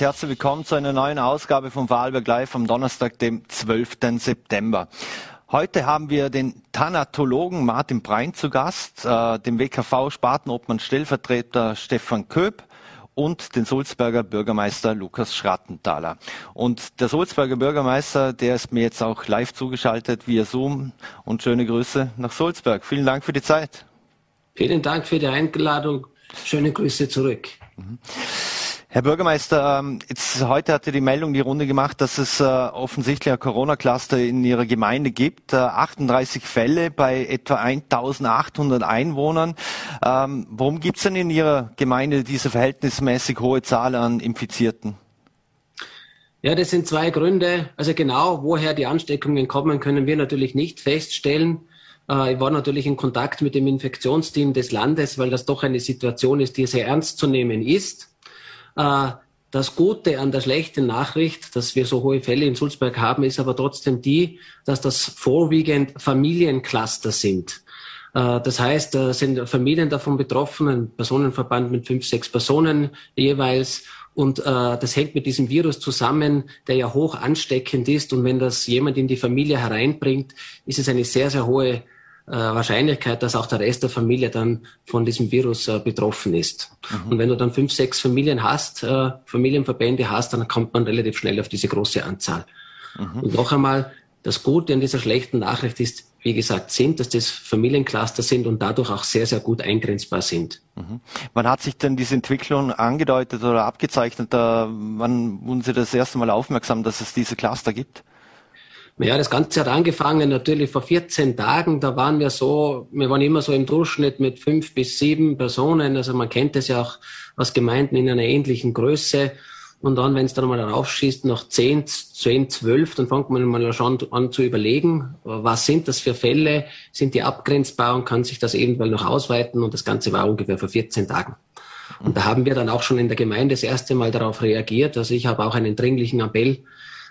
recht herzlich willkommen zu einer neuen Ausgabe von Vorarlberg Live am Donnerstag, dem 12. September. Heute haben wir den Thanatologen Martin Brein zu Gast, äh, den WKV-Spartenobmann Stellvertreter Stefan Köp und den Sulzberger Bürgermeister Lukas Schrattenthaler. Und der Sulzberger Bürgermeister, der ist mir jetzt auch live zugeschaltet via Zoom und schöne Grüße nach Sulzberg. Vielen Dank für die Zeit. Vielen Dank für die Einladung. Schöne Grüße zurück. Mhm. Herr Bürgermeister, ähm, jetzt heute hatte die Meldung die Runde gemacht, dass es äh, offensichtlich ein Corona-Cluster in Ihrer Gemeinde gibt. 38 äh, Fälle bei etwa 1800 Einwohnern. Ähm, warum gibt es denn in Ihrer Gemeinde diese verhältnismäßig hohe Zahl an Infizierten? Ja, das sind zwei Gründe. Also genau, woher die Ansteckungen kommen, können wir natürlich nicht feststellen. Äh, ich war natürlich in Kontakt mit dem Infektionsteam des Landes, weil das doch eine Situation ist, die sehr ernst zu nehmen ist. Äh, das Gute an der schlechten Nachricht, dass wir so hohe Fälle in Sulzberg haben, ist aber trotzdem die, dass das vorwiegend Familiencluster sind. Äh, das heißt, da sind Familien davon betroffen, ein Personenverband mit fünf, sechs Personen jeweils. Und äh, das hängt mit diesem Virus zusammen, der ja hoch ansteckend ist. Und wenn das jemand in die Familie hereinbringt, ist es eine sehr, sehr hohe Wahrscheinlichkeit, dass auch der Rest der Familie dann von diesem Virus äh, betroffen ist. Mhm. Und wenn du dann fünf, sechs Familien hast, äh, Familienverbände hast, dann kommt man relativ schnell auf diese große Anzahl. Mhm. Und noch einmal, das Gute an dieser schlechten Nachricht ist, wie gesagt, sind, dass das Familiencluster sind und dadurch auch sehr, sehr gut eingrenzbar sind. Mhm. Wann hat sich denn diese Entwicklung angedeutet oder abgezeichnet? wann wurden Sie das erste Mal aufmerksam, dass es diese Cluster gibt? Ja, das Ganze hat angefangen natürlich vor 14 Tagen. Da waren wir so, wir waren immer so im Durchschnitt mit fünf bis sieben Personen. Also man kennt es ja auch aus Gemeinden in einer ähnlichen Größe. Und dann, wenn es dann mal darauf schießt, noch zehn, zehn, zwölf, dann fängt man mal schon an zu überlegen, was sind das für Fälle? Sind die abgrenzbar und kann sich das eventuell noch ausweiten? Und das Ganze war ungefähr vor 14 Tagen. Und da haben wir dann auch schon in der Gemeinde das erste Mal darauf reagiert. Also ich habe auch einen dringlichen Appell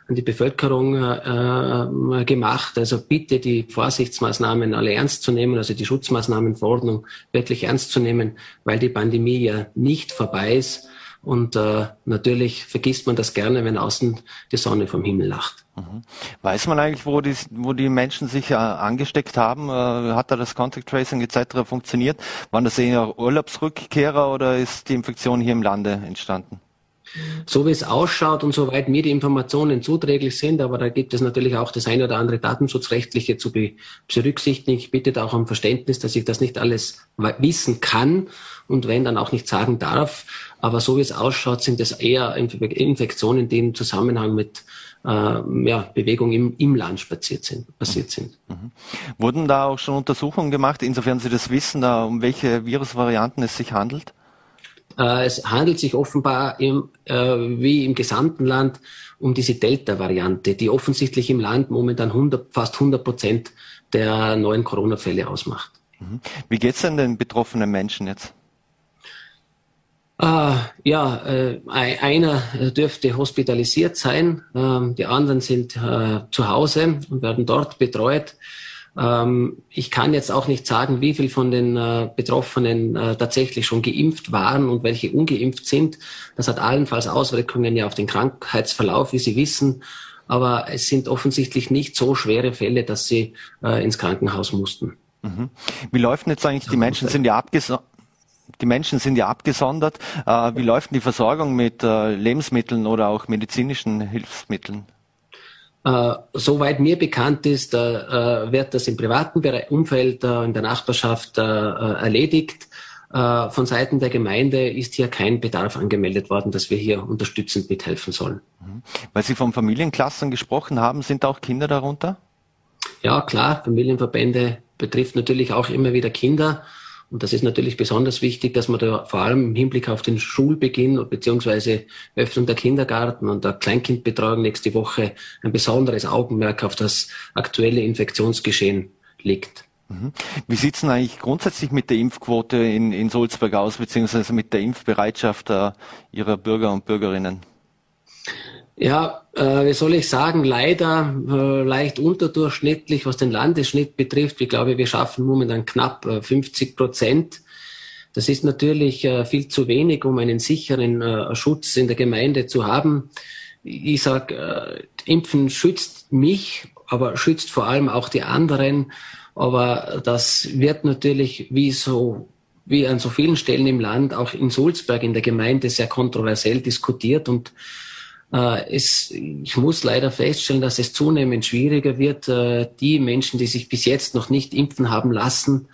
an die Bevölkerung äh, gemacht. Also bitte die Vorsichtsmaßnahmen alle ernst zu nehmen, also die Schutzmaßnahmenverordnung wirklich ernst zu nehmen, weil die Pandemie ja nicht vorbei ist. Und äh, natürlich vergisst man das gerne, wenn außen die Sonne vom Himmel lacht. Mhm. Weiß man eigentlich, wo die, wo die Menschen sich äh, angesteckt haben? Äh, hat da das Contact Tracing etc. funktioniert? Waren das eher Urlaubsrückkehrer oder ist die Infektion hier im Lande entstanden? So wie es ausschaut und soweit mir die Informationen zuträglich sind, aber da gibt es natürlich auch das eine oder andere Datenschutzrechtliche zu berücksichtigen. Ich bitte da auch um Verständnis, dass ich das nicht alles wissen kann und wenn dann auch nicht sagen darf. Aber so wie es ausschaut, sind es eher Infektionen, die im Zusammenhang mit äh, ja, Bewegung im, im Land spaziert sind, passiert sind. Mhm. Wurden da auch schon Untersuchungen gemacht, insofern Sie das wissen, da, um welche Virusvarianten es sich handelt? Äh, es handelt sich offenbar im, äh, wie im gesamten Land um diese Delta-Variante, die offensichtlich im Land momentan 100, fast 100 Prozent der neuen Corona-Fälle ausmacht. Mhm. Wie geht's denn den betroffenen Menschen jetzt? Äh, ja, äh, einer dürfte hospitalisiert sein, äh, die anderen sind äh, zu Hause und werden dort betreut. Ähm, ich kann jetzt auch nicht sagen, wie viel von den äh, Betroffenen äh, tatsächlich schon geimpft waren und welche ungeimpft sind. Das hat allenfalls Auswirkungen ja auf den Krankheitsverlauf, wie Sie wissen. Aber es sind offensichtlich nicht so schwere Fälle, dass sie äh, ins Krankenhaus mussten. Mhm. Wie läuft denn jetzt eigentlich? Die Menschen sind ja abgesondert. Die Menschen sind ja abgesondert. wie läuft denn die Versorgung mit Lebensmitteln oder auch medizinischen Hilfsmitteln? Äh, soweit mir bekannt ist, äh, äh, wird das im privaten Umfeld äh, in der Nachbarschaft äh, äh, erledigt. von Seiten der Gemeinde ist hier kein Bedarf angemeldet worden, dass wir hier unterstützend mithelfen sollen. Mhm. Weil Sie von Familienklassen gesprochen haben, sind auch Kinder darunter? Ja, klar. Familienverbände betrifft natürlich auch immer wieder Kinder. Und das ist natürlich besonders wichtig, dass man da vor allem im Hinblick auf den Schulbeginn bzw. Öffnung der Kindergarten und der Kleinkindbetreuung nächste Woche ein besonderes Augenmerk auf das aktuelle Infektionsgeschehen legt. Mhm. Wie sieht es denn eigentlich grundsätzlich mit der Impfquote in, in Sulzburg aus, beziehungsweise mit der Impfbereitschaft äh, Ihrer Bürger und Bürgerinnen? Ja, äh, wie soll ich sagen, leider äh, leicht unterdurchschnittlich, was den Landesschnitt betrifft. Ich glaube, wir schaffen momentan knapp äh, 50 Prozent. Das ist natürlich äh, viel zu wenig, um einen sicheren äh, Schutz in der Gemeinde zu haben. Ich sage, äh, Impfen schützt mich, aber schützt vor allem auch die anderen. Aber das wird natürlich wie so wie an so vielen Stellen im Land, auch in Sulzberg in der Gemeinde sehr kontroversiell diskutiert und es, ich muss leider feststellen, dass es zunehmend schwieriger wird, äh, die Menschen, die sich bis jetzt noch nicht impfen haben lassen,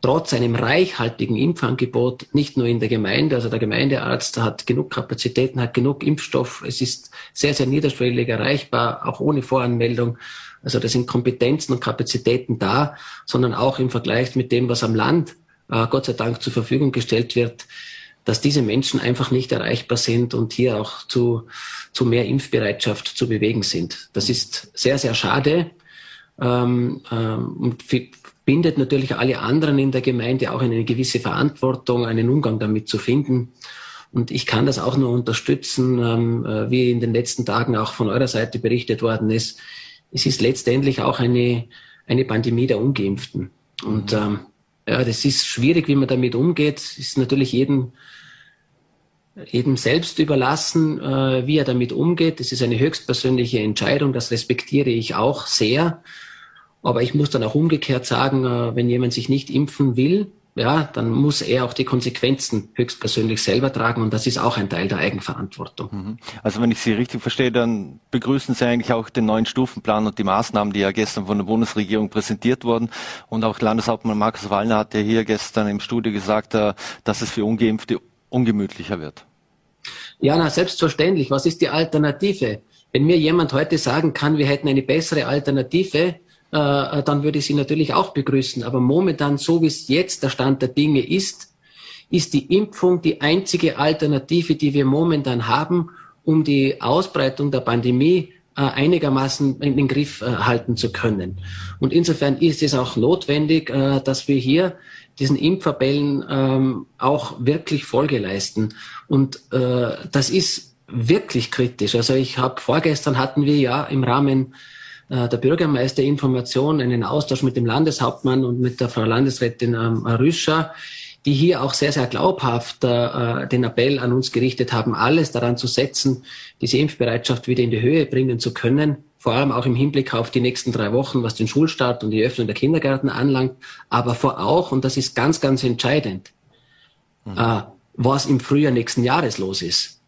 trotz einem reichhaltigen Impfangebot, nicht nur in der Gemeinde, also der Gemeindearzt hat genug Kapazitäten, hat genug Impfstoff, es ist sehr, sehr niederschwellig erreichbar, auch ohne Voranmeldung. Also da sind Kompetenzen und Kapazitäten da, sondern auch im Vergleich mit dem, was am Land äh, Gott sei Dank zur Verfügung gestellt wird, dass diese Menschen einfach nicht erreichbar sind und hier auch zu, zu mehr Impfbereitschaft zu bewegen sind. Das ist sehr, sehr schade ähm, ähm, und bindet natürlich alle anderen in der Gemeinde auch eine gewisse Verantwortung, einen Umgang damit zu finden. Und ich kann das auch nur unterstützen, ähm, äh, wie in den letzten Tagen auch von eurer Seite berichtet worden ist. Es ist letztendlich auch eine, eine Pandemie der Ungeimpften. Und mhm. ähm, ja, das ist schwierig, wie man damit umgeht. Es ist natürlich jedem, jedem selbst überlassen, äh, wie er damit umgeht. Das ist eine höchstpersönliche Entscheidung. Das respektiere ich auch sehr. Aber ich muss dann auch umgekehrt sagen, äh, wenn jemand sich nicht impfen will, ja, dann muss er auch die Konsequenzen höchstpersönlich selber tragen und das ist auch ein Teil der Eigenverantwortung. Mhm. Also wenn ich Sie richtig verstehe, dann begrüßen Sie eigentlich auch den neuen Stufenplan und die Maßnahmen, die ja gestern von der Bundesregierung präsentiert wurden. Und auch Landeshauptmann Markus Wallner hat ja hier gestern im Studio gesagt, äh, dass es für Ungeimpfte ungemütlicher wird. Ja, na, selbstverständlich. Was ist die Alternative? Wenn mir jemand heute sagen kann, wir hätten eine bessere Alternative, äh, dann würde ich sie natürlich auch begrüßen. Aber momentan, so wie es jetzt der Stand der Dinge ist, ist die Impfung die einzige Alternative, die wir momentan haben, um die Ausbreitung der Pandemie äh, einigermaßen in den Griff äh, halten zu können. Und insofern ist es auch notwendig, äh, dass wir hier diesen Impfverbellen ähm, auch wirklich Folge leisten. Und äh, das ist wirklich kritisch. Also ich habe vorgestern hatten wir ja im Rahmen äh, der Bürgermeisterinformation, einen Austausch mit dem Landeshauptmann und mit der Frau Landesrätin ähm, Rüscher, die hier auch sehr, sehr glaubhaft äh, den Appell an uns gerichtet haben, alles daran zu setzen, diese Impfbereitschaft wieder in die Höhe bringen zu können, vor allem auch im Hinblick auf die nächsten drei Wochen, was den Schulstart und die Öffnung der Kindergärten anlangt, aber vor auch, und das ist ganz, ganz entscheidend, mhm. äh, was im Frühjahr nächsten Jahres los ist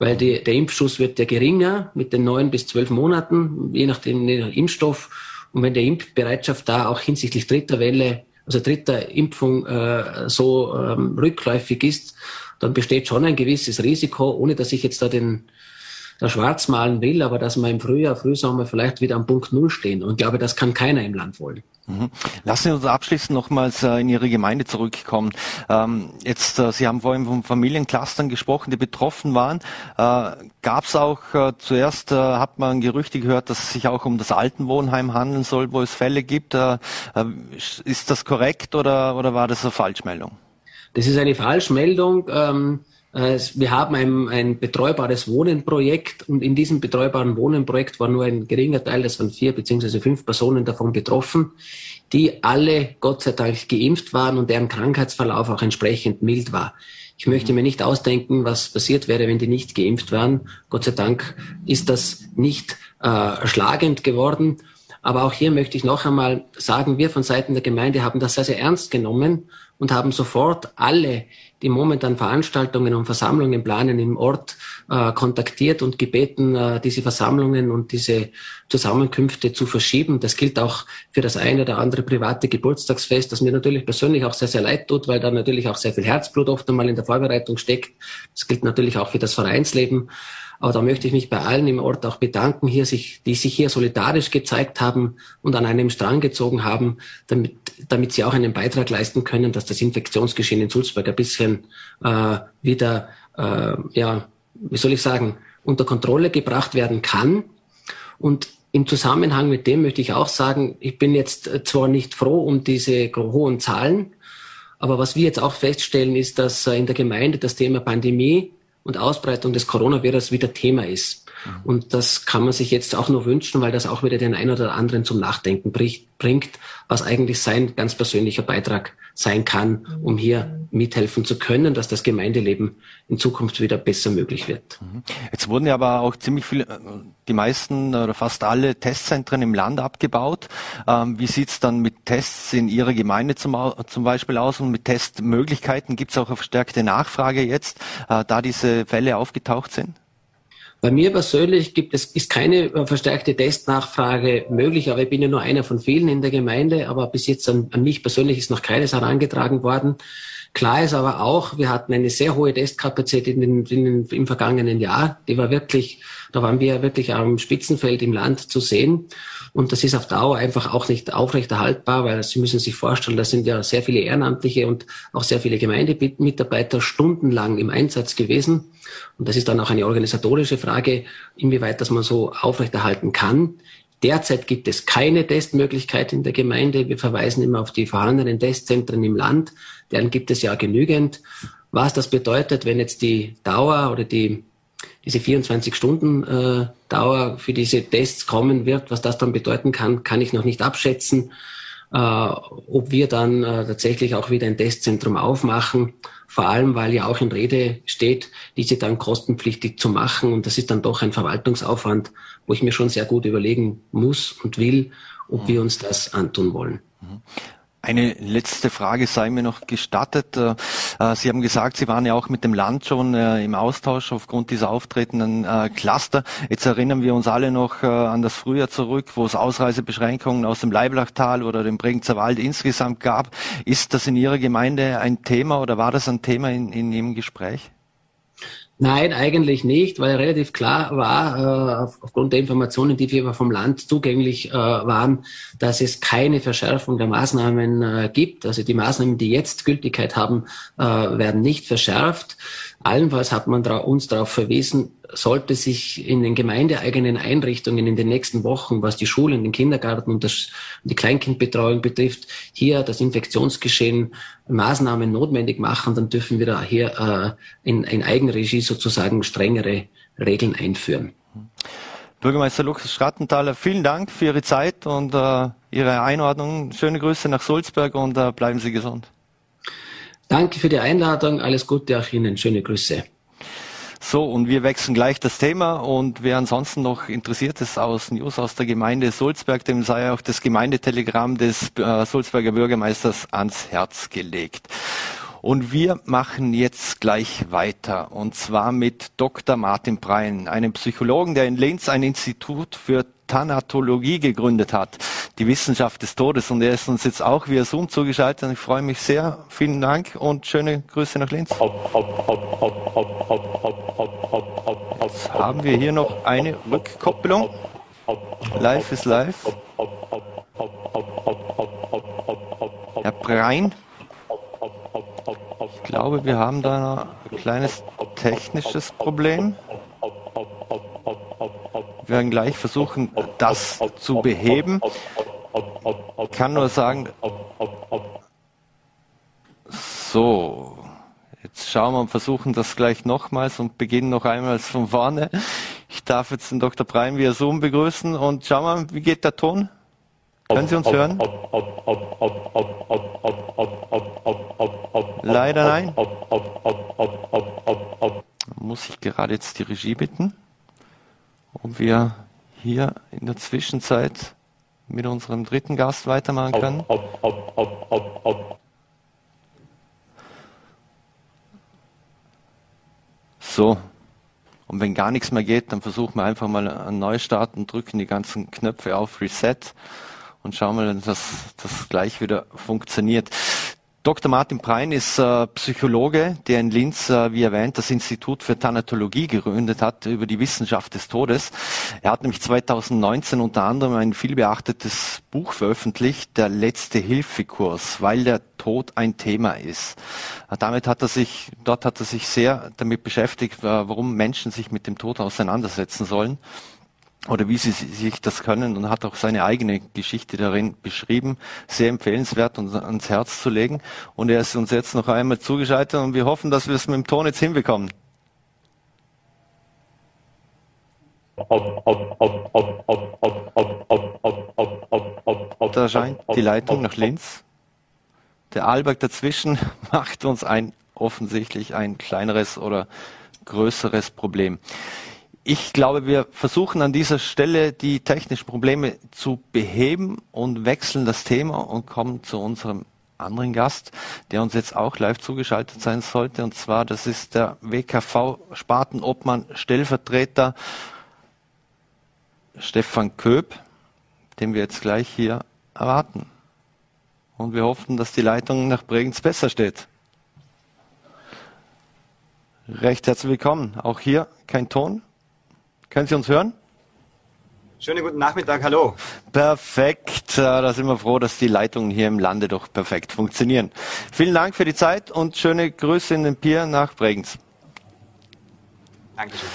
weil die, der Impfschuss wird ja geringer mit den neun bis zwölf Monaten, je nachdem je nach Impfstoff. Und wenn die Impfbereitschaft da auch hinsichtlich dritter Welle, also dritter Impfung äh, so ähm, rückläufig ist, dann besteht schon ein gewisses Risiko, ohne dass ich jetzt da den da schwarz malen will, aber dass wir im Frühjahr, Frühsommer vielleicht wieder am Punkt Null stehen. Und ich glaube, das kann keiner im Land wollen. Mhm. Lassen Sie uns abschließend nochmals äh, in Ihre Gemeinde zurückkommen. Ähm, jetzt, äh, Sie haben vorhin von Familienclustern gesprochen, die betroffen waren. Äh, Gab es auch zuerst, hat man Gerüchte gehört, dass es sich auch um das Altenwohnheim handeln soll, wo es Fälle gibt. Ist das korrekt oder, oder war das eine Falschmeldung? Das ist eine Falschmeldung. Ähm, wir haben ein, ein betreubares Wohnenprojekt und in diesem betreubaren Wohnenprojekt war nur ein geringer Teil, das waren vier beziehungsweise fünf Personen davon betroffen, die alle Gott sei Dank geimpft waren und deren Krankheitsverlauf auch entsprechend mild war. Ich möchte mir nicht ausdenken, was passiert wäre, wenn die nicht geimpft waren. Gott sei Dank ist das nicht äh, schlagend geworden. Aber auch hier möchte ich noch einmal sagen, wir von Seiten der Gemeinde haben das sehr, sehr ernst genommen und haben sofort alle, die momentan Veranstaltungen und Versammlungen planen im Ort, äh, kontaktiert und gebeten, äh, diese Versammlungen und diese Zusammenkünfte zu verschieben. Das gilt auch für das eine oder andere private Geburtstagsfest, das mir natürlich persönlich auch sehr, sehr leid tut, weil da natürlich auch sehr viel Herzblut oft einmal in der Vorbereitung steckt. Das gilt natürlich auch für das Vereinsleben. Aber da möchte ich mich bei allen im Ort auch bedanken, hier sich, die sich hier solidarisch gezeigt haben und an einem Strang gezogen haben, damit, damit sie auch einen Beitrag leisten können, dass das Infektionsgeschehen in Sulzburg ein bisschen äh, wieder, äh, ja, wie soll ich sagen, unter Kontrolle gebracht werden kann. Und im Zusammenhang mit dem möchte ich auch sagen, ich bin jetzt zwar nicht froh um diese hohen Zahlen, aber was wir jetzt auch feststellen, ist, dass in der Gemeinde das Thema Pandemie und Ausbreitung des Coronavirus wieder Thema ist. Mhm. Und das kann man sich jetzt auch nur wünschen, weil das auch wieder den einen oder anderen zum Nachdenken bringt, was eigentlich sein ganz persönlicher Beitrag sein kann, um hier mithelfen zu können, dass das Gemeindeleben in Zukunft wieder besser möglich wird. Mhm. Jetzt wurden ja aber auch ziemlich viele, äh, die meisten oder fast alle Testzentren im Land abgebaut. Ähm, wie sieht's dann mit Tests in Ihrer Gemeinde zum, zum Beispiel aus und mit Testmöglichkeiten? Gibt es auch eine verstärkte Nachfrage jetzt, äh, da diese Fälle aufgetaucht sind? Bei mir persönlich gibt es, ist keine äh, verstärkte Testnachfrage möglich, aber ich bin ja nur einer von vielen in der Gemeinde, aber bis jetzt an, an mich persönlich ist noch keines herangetragen worden. Klar ist aber auch, wir hatten eine sehr hohe Testkapazität in den, in den, im vergangenen Jahr. Die war wirklich, da waren wir wirklich am Spitzenfeld im Land zu sehen. Und das ist auf Dauer einfach auch nicht aufrechterhaltbar, weil Sie müssen sich vorstellen, da sind ja sehr viele Ehrenamtliche und auch sehr viele Gemeindemitarbeiter stundenlang im Einsatz gewesen. Und das ist dann auch eine organisatorische Frage, inwieweit das man so aufrechterhalten kann. Derzeit gibt es keine Testmöglichkeit in der Gemeinde. Wir verweisen immer auf die vorhandenen Testzentren im Land. Deren gibt es ja genügend. Was das bedeutet, wenn jetzt die Dauer oder die diese 24 Stunden äh, Dauer für diese Tests kommen wird, was das dann bedeuten kann, kann ich noch nicht abschätzen. Äh, ob wir dann äh, tatsächlich auch wieder ein Testzentrum aufmachen, vor allem weil ja auch in Rede steht, diese dann kostenpflichtig zu machen. Und das ist dann doch ein Verwaltungsaufwand, wo ich mir schon sehr gut überlegen muss und will, ob mhm. wir uns das antun wollen. Eine letzte Frage sei mir noch gestattet. Äh, äh, Sie haben gesagt, Sie waren ja auch mit dem Land schon äh, im Austausch aufgrund dieser auftretenden Cluster. Jetzt erinnern wir uns alle noch an das Frühjahr zurück, wo es Ausreisebeschränkungen aus dem Leiblachtal oder dem Bregenzer Wald insgesamt gab. Ist das in Ihrer Gemeinde ein Thema oder war das ein Thema in, in Ihrem Gespräch? Nein, eigentlich nicht, weil relativ klar war, äh, auf, aufgrund der Informationen, die wir vom Land zugänglich äh, waren, dass es keine Verschärfung der Maßnahmen äh, gibt. Also die Maßnahmen, die jetzt Gültigkeit haben, äh, werden nicht verschärft. Allenfalls hat man uns darauf verwiesen, sollte sich in den gemeindeeigenen Einrichtungen in den nächsten Wochen, was die Schulen, den Kindergarten und das, die Kleinkindbetreuung betrifft, hier das Infektionsgeschehen Maßnahmen notwendig machen, dann dürfen wir da hier äh, in, in Eigenregie sozusagen strengere Regeln einführen. Bürgermeister Lukas Schrattenthaler, vielen Dank für Ihre Zeit und äh, Ihre Einordnung. Schöne Grüße nach Sulzberg und äh, bleiben Sie gesund. Danke für die Einladung. Alles Gute auch Ihnen. Schöne Grüße. So, und wir wechseln gleich das Thema und wer ansonsten noch interessiert ist aus News aus der Gemeinde Sulzberg, dem sei auch das Gemeindetelegramm des äh, Sulzberger Bürgermeisters ans Herz gelegt. Und wir machen jetzt gleich weiter und zwar mit Dr. Martin Brein, einem Psychologen, der in Linz ein Institut für Thanatologie gegründet hat, die Wissenschaft des Todes. Und er ist uns jetzt auch via Zoom zugeschaltet. Und ich freue mich sehr. Vielen Dank und schöne Grüße nach Linz. Jetzt haben wir hier noch eine Rückkopplung. Live ist live. Herr Brein. Ich glaube, wir haben da ein kleines technisches Problem. Wir werden gleich versuchen, das zu beheben. Ich kann nur sagen, so, jetzt schauen wir und versuchen das gleich nochmals und beginnen noch einmal von vorne. Ich darf jetzt den Dr. Breim via Zoom begrüßen und schauen wir, wie geht der Ton? Können Sie uns hören? Leider nein. Muss ich gerade jetzt die Regie bitten? ob wir hier in der Zwischenzeit mit unserem dritten Gast weitermachen können. So. Und wenn gar nichts mehr geht, dann versuchen wir einfach mal einen Neustart und drücken die ganzen Knöpfe auf Reset und schauen mal, dass das gleich wieder funktioniert. Dr. Martin Prein ist äh, Psychologe, der in Linz, äh, wie erwähnt, das Institut für Thanatologie gegründet hat über die Wissenschaft des Todes. Er hat nämlich 2019 unter anderem ein vielbeachtetes Buch veröffentlicht, der letzte Hilfekurs, weil der Tod ein Thema ist. Äh, damit hat er sich, dort hat er sich sehr damit beschäftigt, äh, warum Menschen sich mit dem Tod auseinandersetzen sollen oder wie sie sich das können und hat auch seine eigene Geschichte darin beschrieben. Sehr empfehlenswert und ans Herz zu legen. Und er ist uns jetzt noch einmal zugeschaltet und wir hoffen, dass wir es mit dem Ton jetzt hinbekommen. Da scheint die Leitung nach Linz. Der Alberg dazwischen macht uns ein offensichtlich ein kleineres oder größeres Problem. Ich glaube, wir versuchen an dieser Stelle die technischen Probleme zu beheben und wechseln das Thema und kommen zu unserem anderen Gast, der uns jetzt auch live zugeschaltet sein sollte. Und zwar, das ist der WKV Spartenobmann Stellvertreter Stefan Köp, den wir jetzt gleich hier erwarten. Und wir hoffen, dass die Leitung nach Bregenz besser steht. Recht herzlich willkommen. Auch hier kein Ton. Können Sie uns hören? Schönen guten Nachmittag, hallo. Perfekt, äh, da sind wir froh, dass die Leitungen hier im Lande doch perfekt funktionieren. Vielen Dank für die Zeit und schöne Grüße in den Pier nach Bregenz. Dankeschön.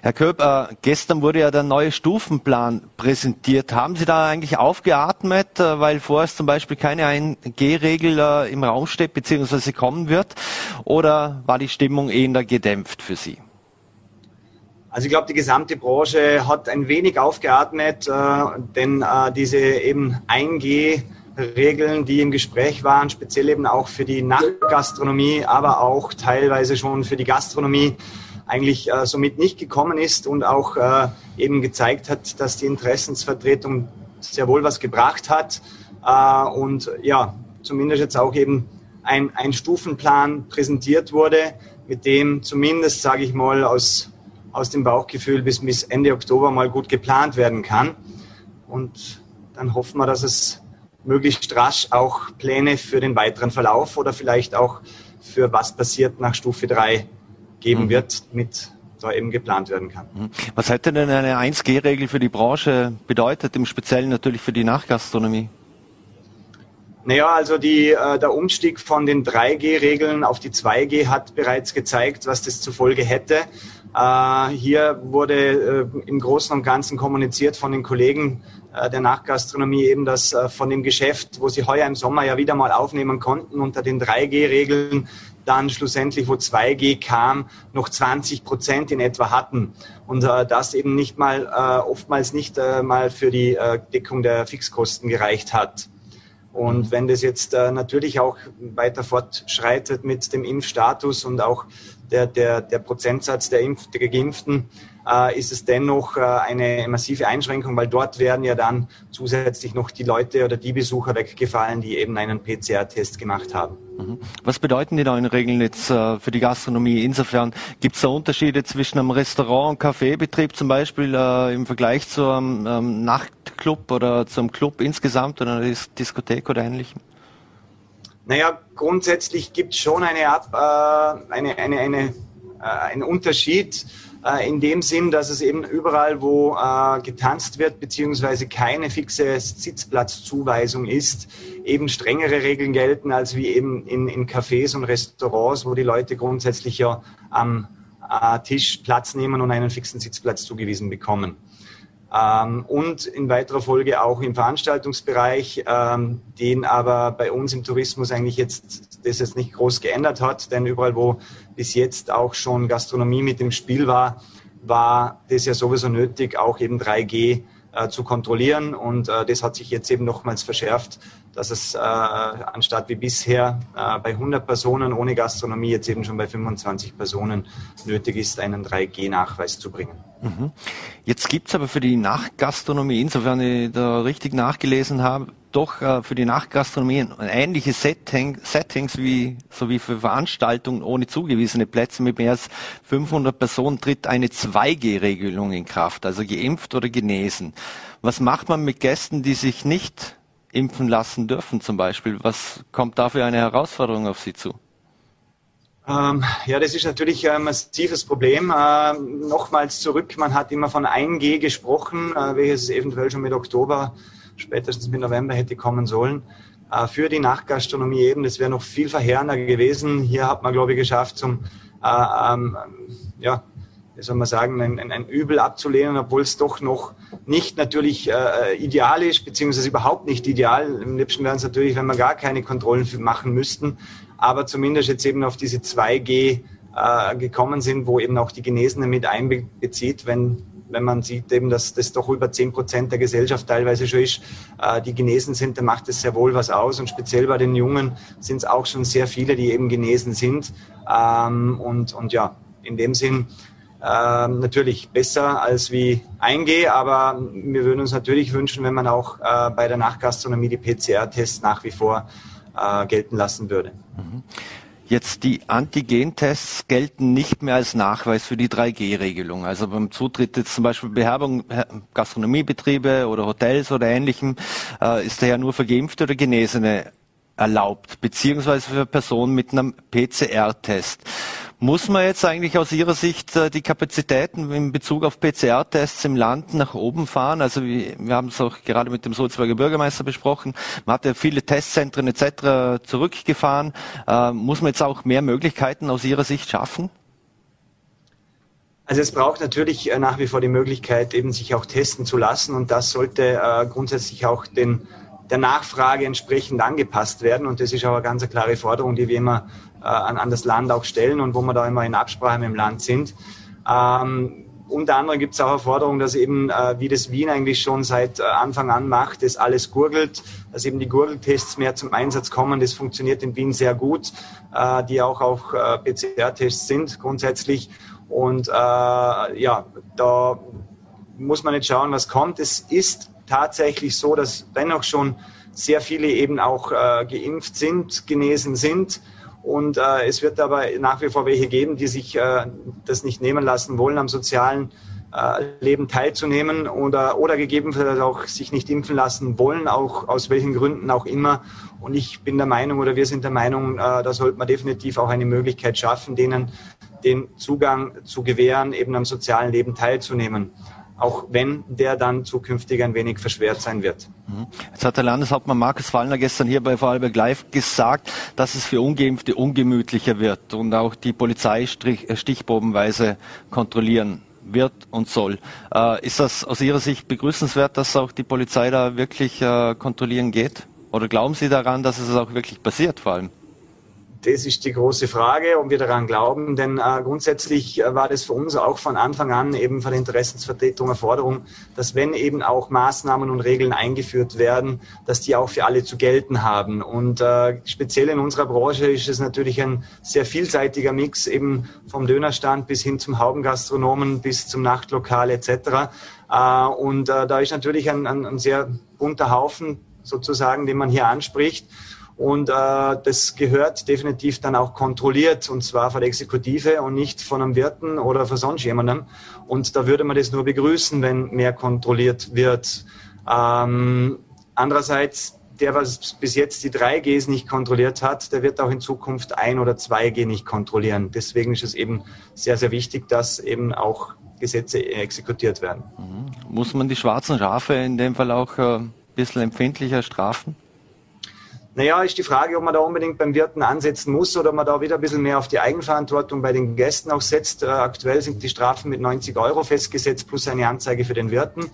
Herr Köp, äh, gestern wurde ja der neue Stufenplan präsentiert. Haben Sie da eigentlich aufgeatmet, äh, weil vorerst zum Beispiel keine 1G-Regel äh, im Raum steht bzw. kommen wird? Oder war die Stimmung eher gedämpft für Sie? Also ich glaube, die gesamte Branche hat ein wenig aufgeatmet, äh, denn äh, diese eben 1G-Regeln, die im Gespräch waren, speziell eben auch für die Nachtgastronomie, aber auch teilweise schon für die Gastronomie, eigentlich äh, somit nicht gekommen ist und auch eben gezeigt hat, dass die Interessensvertretung sehr wohl was gebracht hat. Und ja, zumindest jetzt auch eben ein, ein Stufenplan präsentiert wurde, mit dem zumindest, sage ich mal, aus aus dem Bauchgefühl bis, bis Ende Oktober mal gut geplant werden kann. Und dann hoffen wir, dass es möglichst rasch auch Pläne für den weiteren Verlauf oder vielleicht auch für was passiert nach Stufe 3 geben mhm. wird, damit da eben geplant werden kann. Mhm. Was hätte denn eine 1G-Regel für die Branche bedeutet, im Speziellen natürlich für die Nachgastronomie? Naja, also die, äh, der Umstieg von den 3G-Regeln auf die 2G hat bereits gezeigt, was das zur Folge hätte. Äh, hier wurde äh, im Großen und Ganzen kommuniziert von den Kollegen äh, der Nachgastronomie eben, dass von dem Geschäft, wo sie heuer im Sommer ja wieder mal aufnehmen konnten unter den 3G-Regeln, dann schlussendlich, wo 2G kam, noch 20 Prozent in etwa hatten. Und äh, das eben nicht mal, äh, oftmals nicht äh, mal für die Deckung der Fixkosten gereicht hat. Und wenn das jetzt natürlich auch weiter fortschreitet mit dem Impfstatus und auch der, der, der Prozentsatz der, Impf der Geimpften, äh, ist es dennoch äh, eine massive Einschränkung, weil dort werden ja dann zusätzlich noch die Leute oder die Besucher weggefallen, die eben einen PCR-Test gemacht haben. Mhm. Was bedeuten die neuen Regeln jetzt äh, für die Gastronomie? Insofern gibt es da Unterschiede zwischen einem Restaurant- und Kaffeebetrieb zum Beispiel äh, im Vergleich zu einem ähm, Nachtclub oder zum Club insgesamt oder einer Dis Diskothek oder ähnlichem? Naja, grundsätzlich gibt es schon eine, äh, eine, eine, eine, äh, einen Unterschied äh, in dem Sinn, dass es eben überall, wo äh, getanzt wird, beziehungsweise keine fixe Sitzplatzzuweisung ist, eben strengere Regeln gelten, als wie eben in, in Cafés und Restaurants, wo die Leute grundsätzlich ja am äh, Tisch Platz nehmen und einen fixen Sitzplatz zugewiesen bekommen. Ähm, und in weiterer Folge auch im Veranstaltungsbereich, ähm, den aber bei uns im Tourismus eigentlich jetzt das jetzt nicht groß geändert hat, denn überall, wo bis jetzt auch schon Gastronomie mit im Spiel war, war das ja sowieso nötig, auch eben 3G äh, zu kontrollieren. Und äh, das hat sich jetzt eben nochmals verschärft, dass es äh, anstatt wie bisher äh, bei 100 Personen ohne Gastronomie jetzt eben schon bei 25 Personen nötig ist, einen 3G-Nachweis zu bringen. Mhm. Jetzt gibt's aber für die Nachgastronomie, insofern ich da richtig nachgelesen habe, doch äh, für die Nachgastronomie ähnliche Setting, Settings wie so wie für Veranstaltungen ohne zugewiesene Plätze mit mehr als 500 Personen tritt eine 2G-Regelung in Kraft, also geimpft oder genesen. Was macht man mit Gästen, die sich nicht impfen lassen dürfen zum Beispiel? Was kommt da für eine Herausforderung auf Sie zu? Ähm, ja, das ist natürlich ein massives Problem. Äh, nochmals zurück, man hat immer von 1G gesprochen, äh, welches eventuell schon mit Oktober, spätestens mit November hätte kommen sollen. Äh, für die Nachtgastronomie eben, das wäre noch viel verheerender gewesen. Hier hat man, glaube ich, geschafft, zum, äh, ähm, ja, soll man sagen, ein, ein, ein Übel abzulehnen, obwohl es doch noch nicht natürlich äh, ideal ist, beziehungsweise überhaupt nicht ideal. Im liebsten wäre es natürlich, wenn wir gar keine Kontrollen machen müssten aber zumindest jetzt eben auf diese 2G äh, gekommen sind, wo eben auch die Genesenen mit einbezieht, wenn wenn man sieht eben, dass das doch über 10 Prozent der Gesellschaft teilweise schon ist, äh, die genesen sind, dann macht das sehr wohl was aus. Und speziell bei den Jungen sind es auch schon sehr viele, die eben genesen sind. Ähm, und, und ja, in dem Sinn ähm, natürlich besser als wie 1G, aber wir würden uns natürlich wünschen, wenn man auch äh, bei der Nachgastronomie die PCR-Tests nach wie vor äh, gelten lassen würde. Mhm. Jetzt die Antigentests gelten nicht mehr als Nachweis für die 3G-Regelung. Also beim Zutritt jetzt zum Beispiel Bewerbung, Gastronomiebetriebe oder Hotels oder ähnlichem äh, ist daher nur für Geimpfte oder Genesene erlaubt, beziehungsweise für Personen mit einem PCR-Test. Muss man jetzt eigentlich aus Ihrer Sicht äh, die Kapazitäten in Bezug auf PCR-Tests im Land nach oben fahren? Also wir haben es auch gerade mit dem Sulzberger Bürgermeister besprochen. Man hat ja viele Testzentren etc. zurückgefahren. Äh, muss man jetzt auch mehr Möglichkeiten aus Ihrer Sicht schaffen? Also es braucht natürlich äh, nach wie vor die Möglichkeit, eben sich auch testen zu lassen und das sollte äh, grundsätzlich auch den, der Nachfrage entsprechend angepasst werden und das ist ganz eine klare Forderung, die wir immer äh, an, an das Land auch stellen und wo wir da immer in Absprache mit dem Land sind. Ähm, unter anderem gibt es auch eine Forderung, dass eben, äh, wie das Wien eigentlich schon seit äh, Anfang an macht, das alles gurgelt, dass eben die Gurgeltests mehr zum Einsatz kommen. Das funktioniert in Wien sehr gut, äh, die auch auch äh, PCR-Tests sind grundsätzlich. Und äh, ja, da muss man jetzt schauen, was kommt. Es ist tatsächlich so, dass dennoch schon sehr viele eben auch äh, geimpft sind, genesen sind und äh, es wird aber nach wie vor welche geben, die sich äh, das nicht nehmen lassen wollen, am sozialen äh, Leben teilzunehmen oder, oder gegebenenfalls auch sich nicht impfen lassen wollen, auch aus welchen Gründen auch immer. Und ich bin der Meinung oder wir sind der Meinung, äh, da sollte man definitiv auch eine Möglichkeit schaffen, denen den Zugang zu gewähren, eben am sozialen Leben teilzunehmen auch wenn der dann zukünftig ein wenig verschwert sein wird. Mhm. Jetzt hat der Landeshauptmann Markus Wallner gestern hier bei Vorarlberg Live gesagt, dass es für Ungeimpfte ungemütlicher wird und auch die Polizei äh, stichprobenweise kontrollieren wird und soll. Äh, ist das aus Ihrer Sicht begrüßenswert, dass auch die Polizei da wirklich äh, kontrollieren geht? Oder glauben Sie daran, dass es auch wirklich passiert vor allem? Das ist die große Frage, ob wir daran glauben, denn äh, grundsätzlich äh, war das für uns auch von Anfang an eben von der Interessensvertretung eine Forderung, dass wenn eben auch Maßnahmen und Regeln eingeführt werden, dass die auch für alle zu gelten haben. Und äh, speziell in unserer Branche ist es natürlich ein sehr vielseitiger Mix, eben vom Dönerstand bis hin zum Haubengastronomen bis zum Nachtlokal etc. Äh, und äh, da ist natürlich ein, ein, ein sehr bunter Haufen sozusagen, den man hier anspricht. Und äh, das gehört definitiv dann auch kontrolliert, und zwar von der Exekutive und nicht von einem Wirten oder von sonst jemandem. Und da würde man das nur begrüßen, wenn mehr kontrolliert wird. Ähm, andererseits, der, was bis jetzt die 3Gs nicht kontrolliert hat, der wird auch in Zukunft ein oder 2G nicht kontrollieren. Deswegen ist es eben sehr, sehr wichtig, dass eben auch Gesetze exekutiert werden. Mhm. Muss man die schwarzen Schafe in dem Fall auch äh, ein bisschen empfindlicher strafen? Naja, ist die Frage, ob man da unbedingt beim Wirten ansetzen muss oder man da wieder ein bisschen mehr auf die Eigenverantwortung bei den Gästen auch setzt. Äh, aktuell sind die Strafen mit 90 Euro festgesetzt plus eine Anzeige für den Wirten.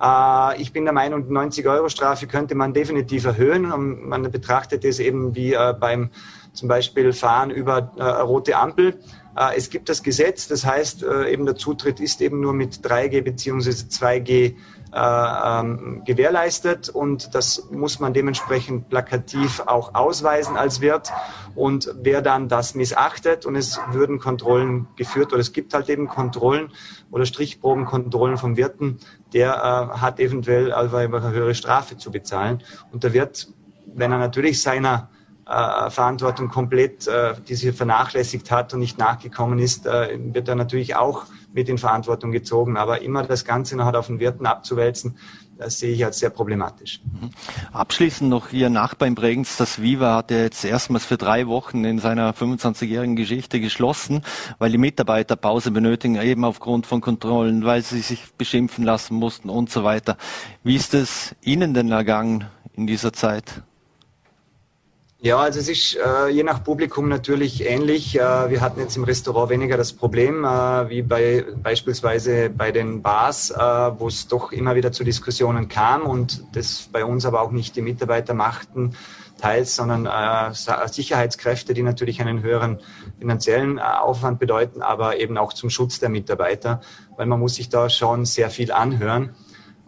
Äh, ich bin der Meinung, die 90 Euro Strafe könnte man definitiv erhöhen. Und man betrachtet es eben wie äh, beim zum Beispiel Fahren über äh, rote Ampel. Äh, es gibt das Gesetz, das heißt, äh, eben der Zutritt ist eben nur mit 3G beziehungsweise 2G äh, ähm, gewährleistet und das muss man dementsprechend plakativ auch ausweisen als Wirt. Und wer dann das missachtet und es würden Kontrollen geführt oder es gibt halt eben Kontrollen oder Strichprobenkontrollen vom Wirten, der äh, hat eventuell also eine höhere Strafe zu bezahlen. Und der Wirt, wenn er natürlich seiner äh, Verantwortung komplett, äh, die sie vernachlässigt hat und nicht nachgekommen ist, äh, wird er natürlich auch mit in Verantwortung gezogen. Aber immer das Ganze noch auf den Wirten abzuwälzen, das sehe ich als sehr problematisch. Mhm. Abschließend noch Ihr Nachbar in Bregenz, das Viva, hat ja jetzt erstmals für drei Wochen in seiner 25-jährigen Geschichte geschlossen, weil die Mitarbeiter Pause benötigen, eben aufgrund von Kontrollen, weil sie sich beschimpfen lassen mussten und so weiter. Wie ist es Ihnen denn ergangen in dieser Zeit? Ja, also es ist äh, je nach Publikum natürlich ähnlich. Äh, wir hatten jetzt im Restaurant weniger das Problem äh, wie bei beispielsweise bei den Bars, äh, wo es doch immer wieder zu Diskussionen kam und das bei uns aber auch nicht die Mitarbeiter machten teils, sondern äh, Sicherheitskräfte, die natürlich einen höheren finanziellen äh, Aufwand bedeuten, aber eben auch zum Schutz der Mitarbeiter, weil man muss sich da schon sehr viel anhören.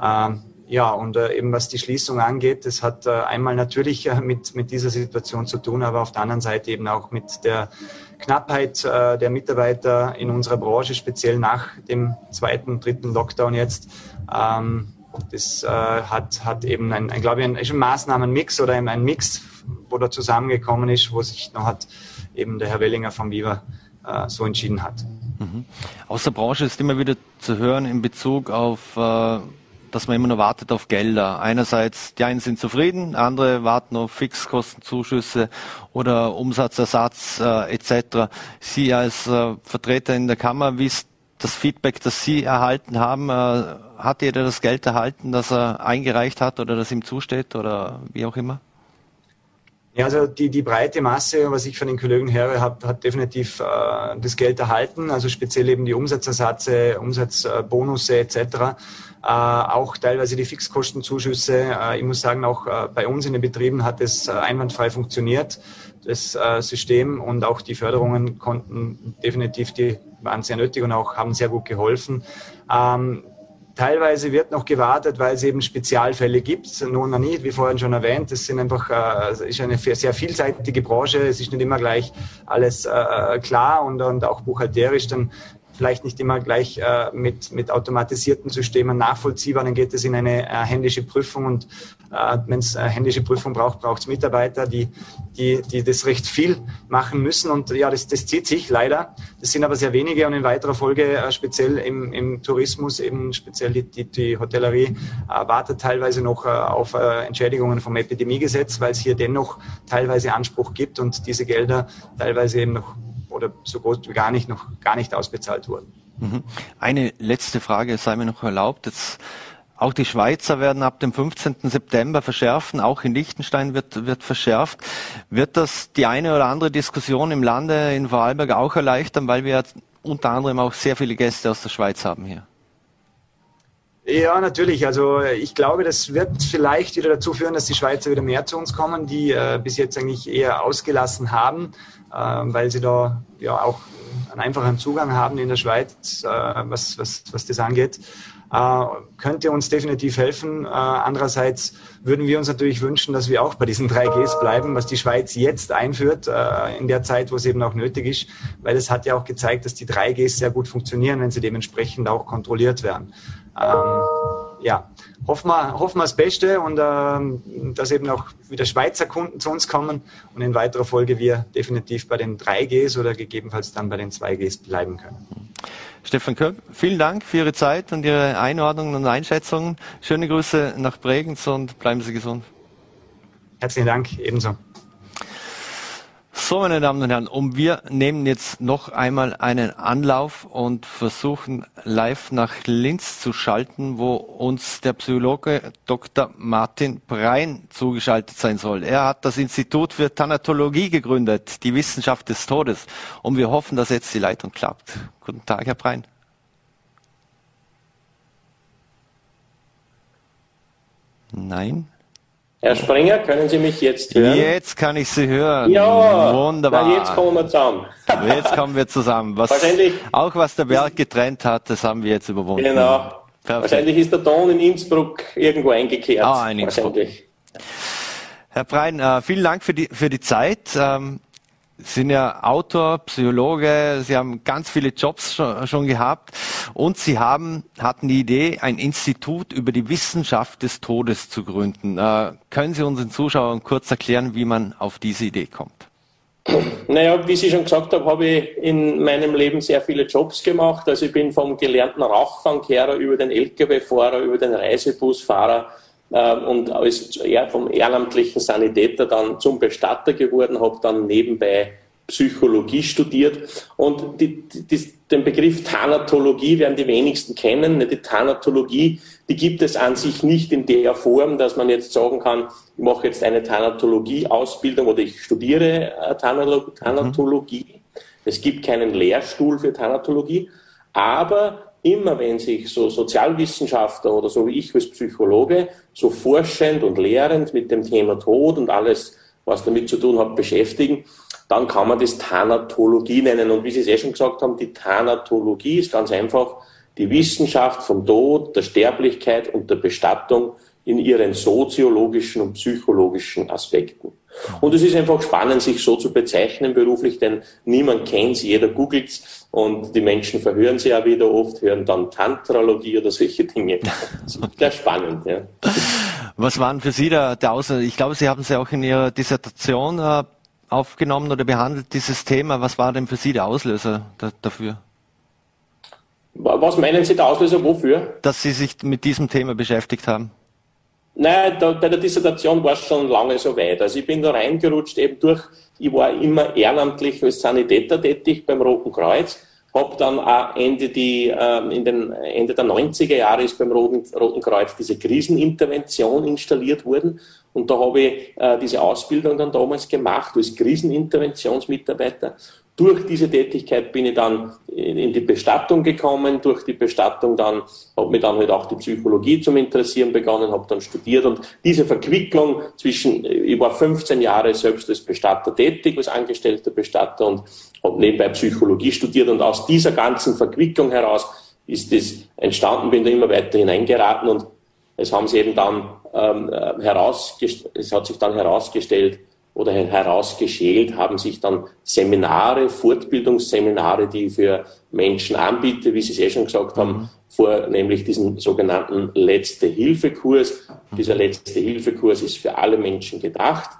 Ähm, ja, und äh, eben was die Schließung angeht, das hat äh, einmal natürlich äh, mit, mit dieser Situation zu tun, aber auf der anderen Seite eben auch mit der Knappheit äh, der Mitarbeiter in unserer Branche, speziell nach dem zweiten, dritten Lockdown jetzt. Ähm, das äh, hat, hat eben ein, ein glaube ich, ein, ein Maßnahmenmix oder ein Mix, wo da zusammengekommen ist, wo sich noch hat eben der Herr Wellinger vom Viva äh, so entschieden hat. Mhm. Aus der Branche ist immer wieder zu hören in Bezug auf dass man immer nur wartet auf Gelder. Einerseits, die einen sind zufrieden, andere warten auf Fixkostenzuschüsse oder Umsatzersatz äh, etc. Sie als äh, Vertreter in der Kammer, wie ist das Feedback, das Sie erhalten haben? Äh, hat jeder das Geld erhalten, das er eingereicht hat oder das ihm zusteht oder wie auch immer? Ja, also die, die breite Masse, was ich von den Kollegen höre, hat, hat definitiv äh, das Geld erhalten, also speziell eben die Umsatzersatze, Umsatzbonusse etc. Äh, auch teilweise die Fixkostenzuschüsse. Äh, ich muss sagen, auch äh, bei uns in den Betrieben hat es einwandfrei funktioniert, das System und auch die Förderungen konnten definitiv, die waren sehr nötig und auch haben sehr gut geholfen. Ähm, Teilweise wird noch gewartet, weil es eben Spezialfälle gibt. Nur noch nicht, wie vorhin schon erwähnt. Das sind einfach, äh, ist eine sehr vielseitige Branche. Es ist nicht immer gleich alles klar und, und auch buchhalterisch dann vielleicht nicht immer gleich äh, mit, mit automatisierten Systemen nachvollziehbar. Dann geht es in eine äh, händische Prüfung und äh, wenn es äh, händische Prüfung braucht, braucht es Mitarbeiter, die, die, die das recht viel machen müssen. Und ja, das, das zieht sich leider. Das sind aber sehr wenige und in weiterer Folge äh, speziell im, im Tourismus, eben speziell die, die, die Hotellerie, äh, wartet teilweise noch auf Entschädigungen vom Epidemiegesetz, weil es hier dennoch teilweise Anspruch gibt und diese Gelder teilweise eben noch oder so groß wie gar nicht noch gar nicht ausbezahlt wurden. Mhm. Eine letzte Frage sei mir noch erlaubt. Jetzt auch die Schweizer werden ab dem 15. September verschärfen, auch in Liechtenstein wird, wird verschärft. Wird das die eine oder andere Diskussion im Lande in Vorarlberg auch erleichtern, weil wir unter anderem auch sehr viele Gäste aus der Schweiz haben hier? Ja, natürlich. Also ich glaube, das wird vielleicht wieder dazu führen, dass die Schweizer wieder mehr zu uns kommen, die äh, bis jetzt eigentlich eher ausgelassen haben, äh, weil sie da ja auch einen einfachen Zugang haben in der Schweiz, äh, was, was, was das angeht. Äh, könnte uns definitiv helfen. Äh, andererseits würden wir uns natürlich wünschen, dass wir auch bei diesen 3Gs bleiben, was die Schweiz jetzt einführt, äh, in der Zeit, wo es eben auch nötig ist, weil es hat ja auch gezeigt, dass die 3Gs sehr gut funktionieren, wenn sie dementsprechend auch kontrolliert werden. Ja, hoffen wir, hoffen wir das Beste und ähm, dass eben auch wieder Schweizer Kunden zu uns kommen und in weiterer Folge wir definitiv bei den 3Gs oder gegebenenfalls dann bei den 2Gs bleiben können. Stefan Köpp, vielen Dank für Ihre Zeit und Ihre Einordnungen und Einschätzungen. Schöne Grüße nach Bregenz und bleiben Sie gesund. Herzlichen Dank, ebenso. So, meine Damen und Herren, und wir nehmen jetzt noch einmal einen Anlauf und versuchen live nach Linz zu schalten, wo uns der Psychologe Dr. Martin Brein zugeschaltet sein soll. Er hat das Institut für Thanatologie gegründet, die Wissenschaft des Todes. Und wir hoffen, dass jetzt die Leitung klappt. Guten Tag, Herr Brein. Nein? Herr Springer, können Sie mich jetzt hören? Jetzt kann ich Sie hören. Ja, wunderbar. Jetzt kommen wir zusammen. Jetzt kommen wir zusammen. Was, Wahrscheinlich auch was der Berg getrennt hat, das haben wir jetzt überwunden. Genau. Perfekt. Wahrscheinlich ist der Ton in Innsbruck irgendwo eingekehrt. Ah, in Innsbruck. Herr Brein, äh, vielen Dank für die, für die Zeit. Ähm, sind ja Autor, Psychologe, Sie haben ganz viele Jobs schon, schon, gehabt und Sie haben, hatten die Idee, ein Institut über die Wissenschaft des Todes zu gründen. Äh, können Sie unseren Zuschauern kurz erklären, wie man auf diese Idee kommt? Naja, wie Sie schon gesagt haben, habe ich in meinem Leben sehr viele Jobs gemacht. Also ich bin vom gelernten Rauchfangkehrer über den Lkw-Fahrer, über den Reisebusfahrer, und als vom ehrenamtlichen Sanitäter dann zum Bestatter geworden, habe dann nebenbei Psychologie studiert und die, die, den Begriff Thanatologie werden die wenigsten kennen. Die Thanatologie, die gibt es an sich nicht in der Form, dass man jetzt sagen kann, ich mache jetzt eine Thanatologie-Ausbildung oder ich studiere äh, Thanatologie. Mhm. Es gibt keinen Lehrstuhl für Thanatologie, aber immer wenn sich so Sozialwissenschaftler oder so wie ich als Psychologe so forschend und lehrend mit dem Thema Tod und alles, was damit zu tun hat, beschäftigen, dann kann man das Thanatologie nennen. Und wie Sie es eh schon gesagt haben, die Thanatologie ist ganz einfach die Wissenschaft vom Tod, der Sterblichkeit und der Bestattung in ihren soziologischen und psychologischen Aspekten. Und es ist einfach spannend, sich so zu bezeichnen beruflich, denn niemand kennt sie, jeder googelt und die Menschen verhören sie ja wieder oft, hören dann Tantralogie oder solche Dinge. Sehr spannend, ja. Was waren für Sie da der Auslöser? Ich glaube, Sie haben es ja auch in Ihrer Dissertation äh, aufgenommen oder behandelt, dieses Thema. Was war denn für Sie der Auslöser da, dafür? Was meinen Sie der Auslöser wofür? Dass Sie sich mit diesem Thema beschäftigt haben. Nein, da, bei der Dissertation war es schon lange so weit. Also ich bin da reingerutscht eben durch, ich war immer ehrenamtlich als Sanitäter tätig beim Roten Kreuz, habe dann auch Ende, die, äh, in den, Ende der 90er Jahre ist beim Roten, Roten Kreuz diese Krisenintervention installiert worden und da habe ich äh, diese Ausbildung dann damals gemacht als Kriseninterventionsmitarbeiter durch diese Tätigkeit bin ich dann in die Bestattung gekommen. Durch die Bestattung dann habe mich dann halt auch die Psychologie zum Interessieren begonnen, habe dann studiert und diese Verquicklung zwischen, ich war 15 Jahre selbst als Bestatter tätig, als angestellter Bestatter und habe nebenbei Psychologie studiert und aus dieser ganzen Verquicklung heraus ist es entstanden, bin da immer weiter hineingeraten und es haben sich eben dann ähm, herausgestellt, es hat sich dann herausgestellt, oder herausgeschält haben sich dann Seminare, Fortbildungsseminare, die ich für Menschen anbiete, wie Sie es eh schon gesagt haben, mhm. vor nämlich diesen sogenannten Letzte-Hilfe-Kurs. Dieser Letzte-Hilfe-Kurs ist für alle Menschen gedacht.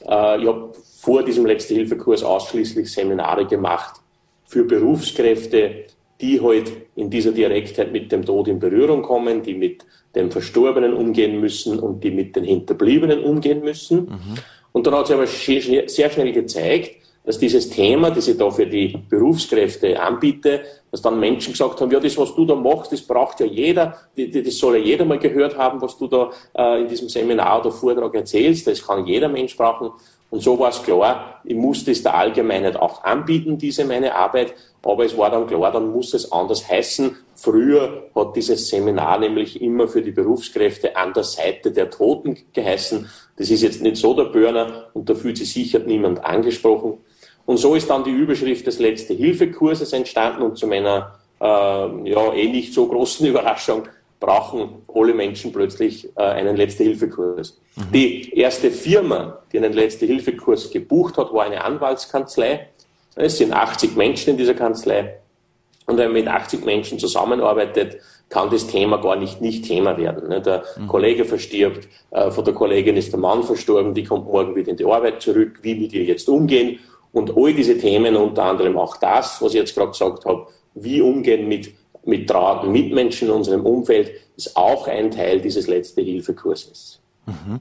Äh, ich habe vor diesem Letzte-Hilfe-Kurs ausschließlich Seminare gemacht für Berufskräfte, die heute halt in dieser Direktheit mit dem Tod in Berührung kommen, die mit dem Verstorbenen umgehen müssen und die mit den Hinterbliebenen umgehen müssen. Mhm. Und dann hat sich aber sehr schnell gezeigt, dass dieses Thema, das ich da für die Berufskräfte anbiete, dass dann Menschen gesagt haben, ja, das, was du da machst, das braucht ja jeder, das soll ja jeder mal gehört haben, was du da äh, in diesem Seminar oder Vortrag erzählst, das kann jeder Mensch brauchen. Und so war es klar, ich musste es der Allgemeinheit auch anbieten, diese meine Arbeit, aber es war dann klar, dann muss es anders heißen. Früher hat dieses Seminar nämlich immer für die Berufskräfte an der Seite der Toten geheißen. Das ist jetzt nicht so der Burner und da fühlt sich sicher niemand angesprochen. Und so ist dann die Überschrift des Letzte-Hilfe-Kurses entstanden und zu meiner äh, ja, eh nicht so großen Überraschung brauchen alle Menschen plötzlich äh, einen Letzte-Hilfe-Kurs. Mhm. Die erste Firma, die einen Letzte-Hilfe-Kurs gebucht hat, war eine Anwaltskanzlei. Es sind 80 Menschen in dieser Kanzlei. Und wenn man mit 80 Menschen zusammenarbeitet, kann das Thema gar nicht nicht Thema werden. Ne? Der mhm. Kollege verstirbt, äh, von der Kollegin ist der Mann verstorben, die kommt morgen wieder in die Arbeit zurück, wie mit ihr jetzt umgehen. Und all diese Themen, unter anderem auch das, was ich jetzt gerade gesagt habe, wie umgehen mit, mit trauernden Mitmenschen in unserem Umfeld, ist auch ein Teil dieses Letzte-Hilfe-Kurses. Mhm.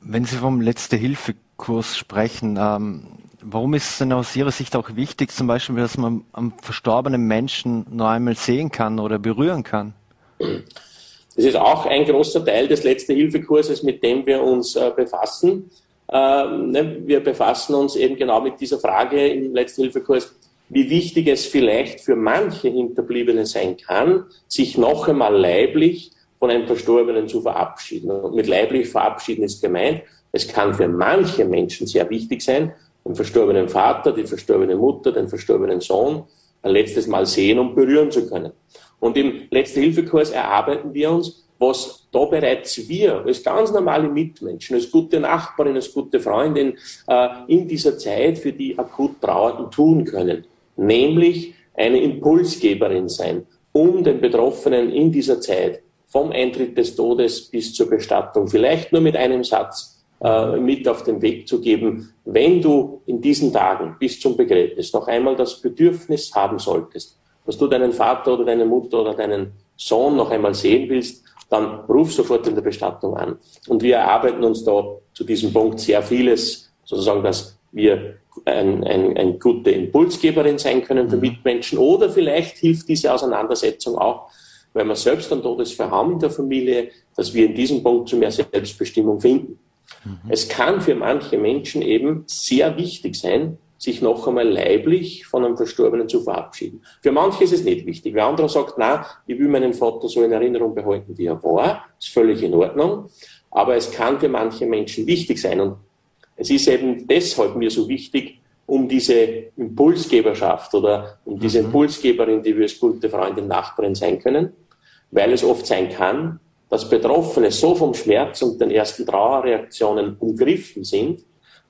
Wenn Sie vom Letzte-Hilfe-Kurs sprechen, ähm, Warum ist es denn aus Ihrer Sicht auch wichtig, zum Beispiel, dass man am verstorbenen Menschen noch einmal sehen kann oder berühren kann? Das ist auch ein großer Teil des Letzte-Hilfe-Kurses, mit dem wir uns äh, befassen. Ähm, ne, wir befassen uns eben genau mit dieser Frage im Letzte-Hilfe-Kurs, wie wichtig es vielleicht für manche Hinterbliebene sein kann, sich noch einmal leiblich von einem Verstorbenen zu verabschieden. Und mit leiblich verabschieden ist gemeint, es kann für manche Menschen sehr wichtig sein, den verstorbenen Vater, die verstorbene Mutter, den verstorbenen Sohn ein letztes Mal sehen und berühren zu können. Und im Letzte-Hilfe-Kurs erarbeiten wir uns, was da bereits wir als ganz normale Mitmenschen, als gute Nachbarin, als gute Freundin äh, in dieser Zeit für die akut Trauernden tun können. Nämlich eine Impulsgeberin sein, um den Betroffenen in dieser Zeit vom Eintritt des Todes bis zur Bestattung vielleicht nur mit einem Satz äh, mit auf den Weg zu geben, wenn du in diesen Tagen bis zum Begräbnis noch einmal das Bedürfnis haben solltest, dass du deinen Vater oder deine Mutter oder deinen Sohn noch einmal sehen willst, dann ruf sofort in der Bestattung an. Und wir erarbeiten uns da zu diesem Punkt sehr vieles, sozusagen das wir ein, ein, ein gute Impulsgeberin sein können für mhm. Mitmenschen oder vielleicht hilft diese Auseinandersetzung auch, weil wir selbst einen Todesfall haben in der Familie, dass wir in diesem Punkt zu mehr Selbstbestimmung finden. Mhm. Es kann für manche Menschen eben sehr wichtig sein, sich noch einmal leiblich von einem Verstorbenen zu verabschieden. Für manche ist es nicht wichtig. Wer andere sagt, na, ich will meinen Vater so in Erinnerung behalten, wie er war, ist völlig in Ordnung. Aber es kann für manche Menschen wichtig sein. Und es ist eben deshalb mir so wichtig, um diese Impulsgeberschaft oder um diese mhm. Impulsgeberin, die wir als gute Freundin, Nachbarin sein können, weil es oft sein kann, dass Betroffene so vom Schmerz und den ersten Trauerreaktionen umgriffen sind,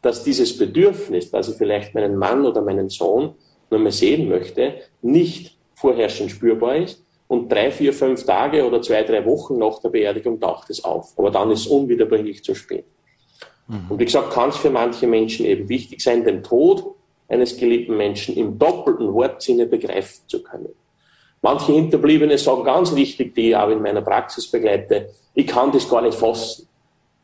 dass dieses Bedürfnis, dass ich vielleicht meinen Mann oder meinen Sohn nur mehr sehen möchte, nicht vorherrschend spürbar ist. Und drei, vier, fünf Tage oder zwei, drei Wochen nach der Beerdigung taucht es auf. Aber dann ist es unwiederbringlich zu spät. Mhm. Und wie gesagt, kann es für manche Menschen eben wichtig sein, den Tod eines geliebten Menschen im doppelten Wortsinne begreifen zu können. Manche Hinterbliebene sagen ganz wichtig, die ich auch in meiner Praxis begleite, ich kann das gar nicht fassen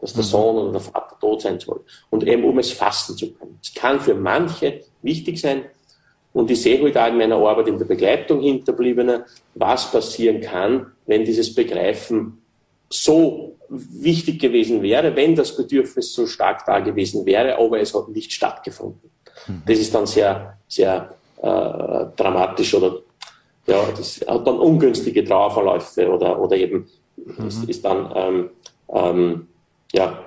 dass der mhm. Sohn oder der Vater tot sein soll. Und eben um es fassen zu können. Es kann für manche wichtig sein. Und ich sehe heute halt auch in meiner Arbeit in der Begleitung Hinterbliebener, was passieren kann, wenn dieses Begreifen so wichtig gewesen wäre, wenn das Bedürfnis so stark da gewesen wäre, aber es hat nicht stattgefunden. Mhm. Das ist dann sehr, sehr äh, dramatisch oder ja, das hat dann ungünstige Trauerverläufe oder, oder eben mhm. ist, ist dann ähm, ähm, ja,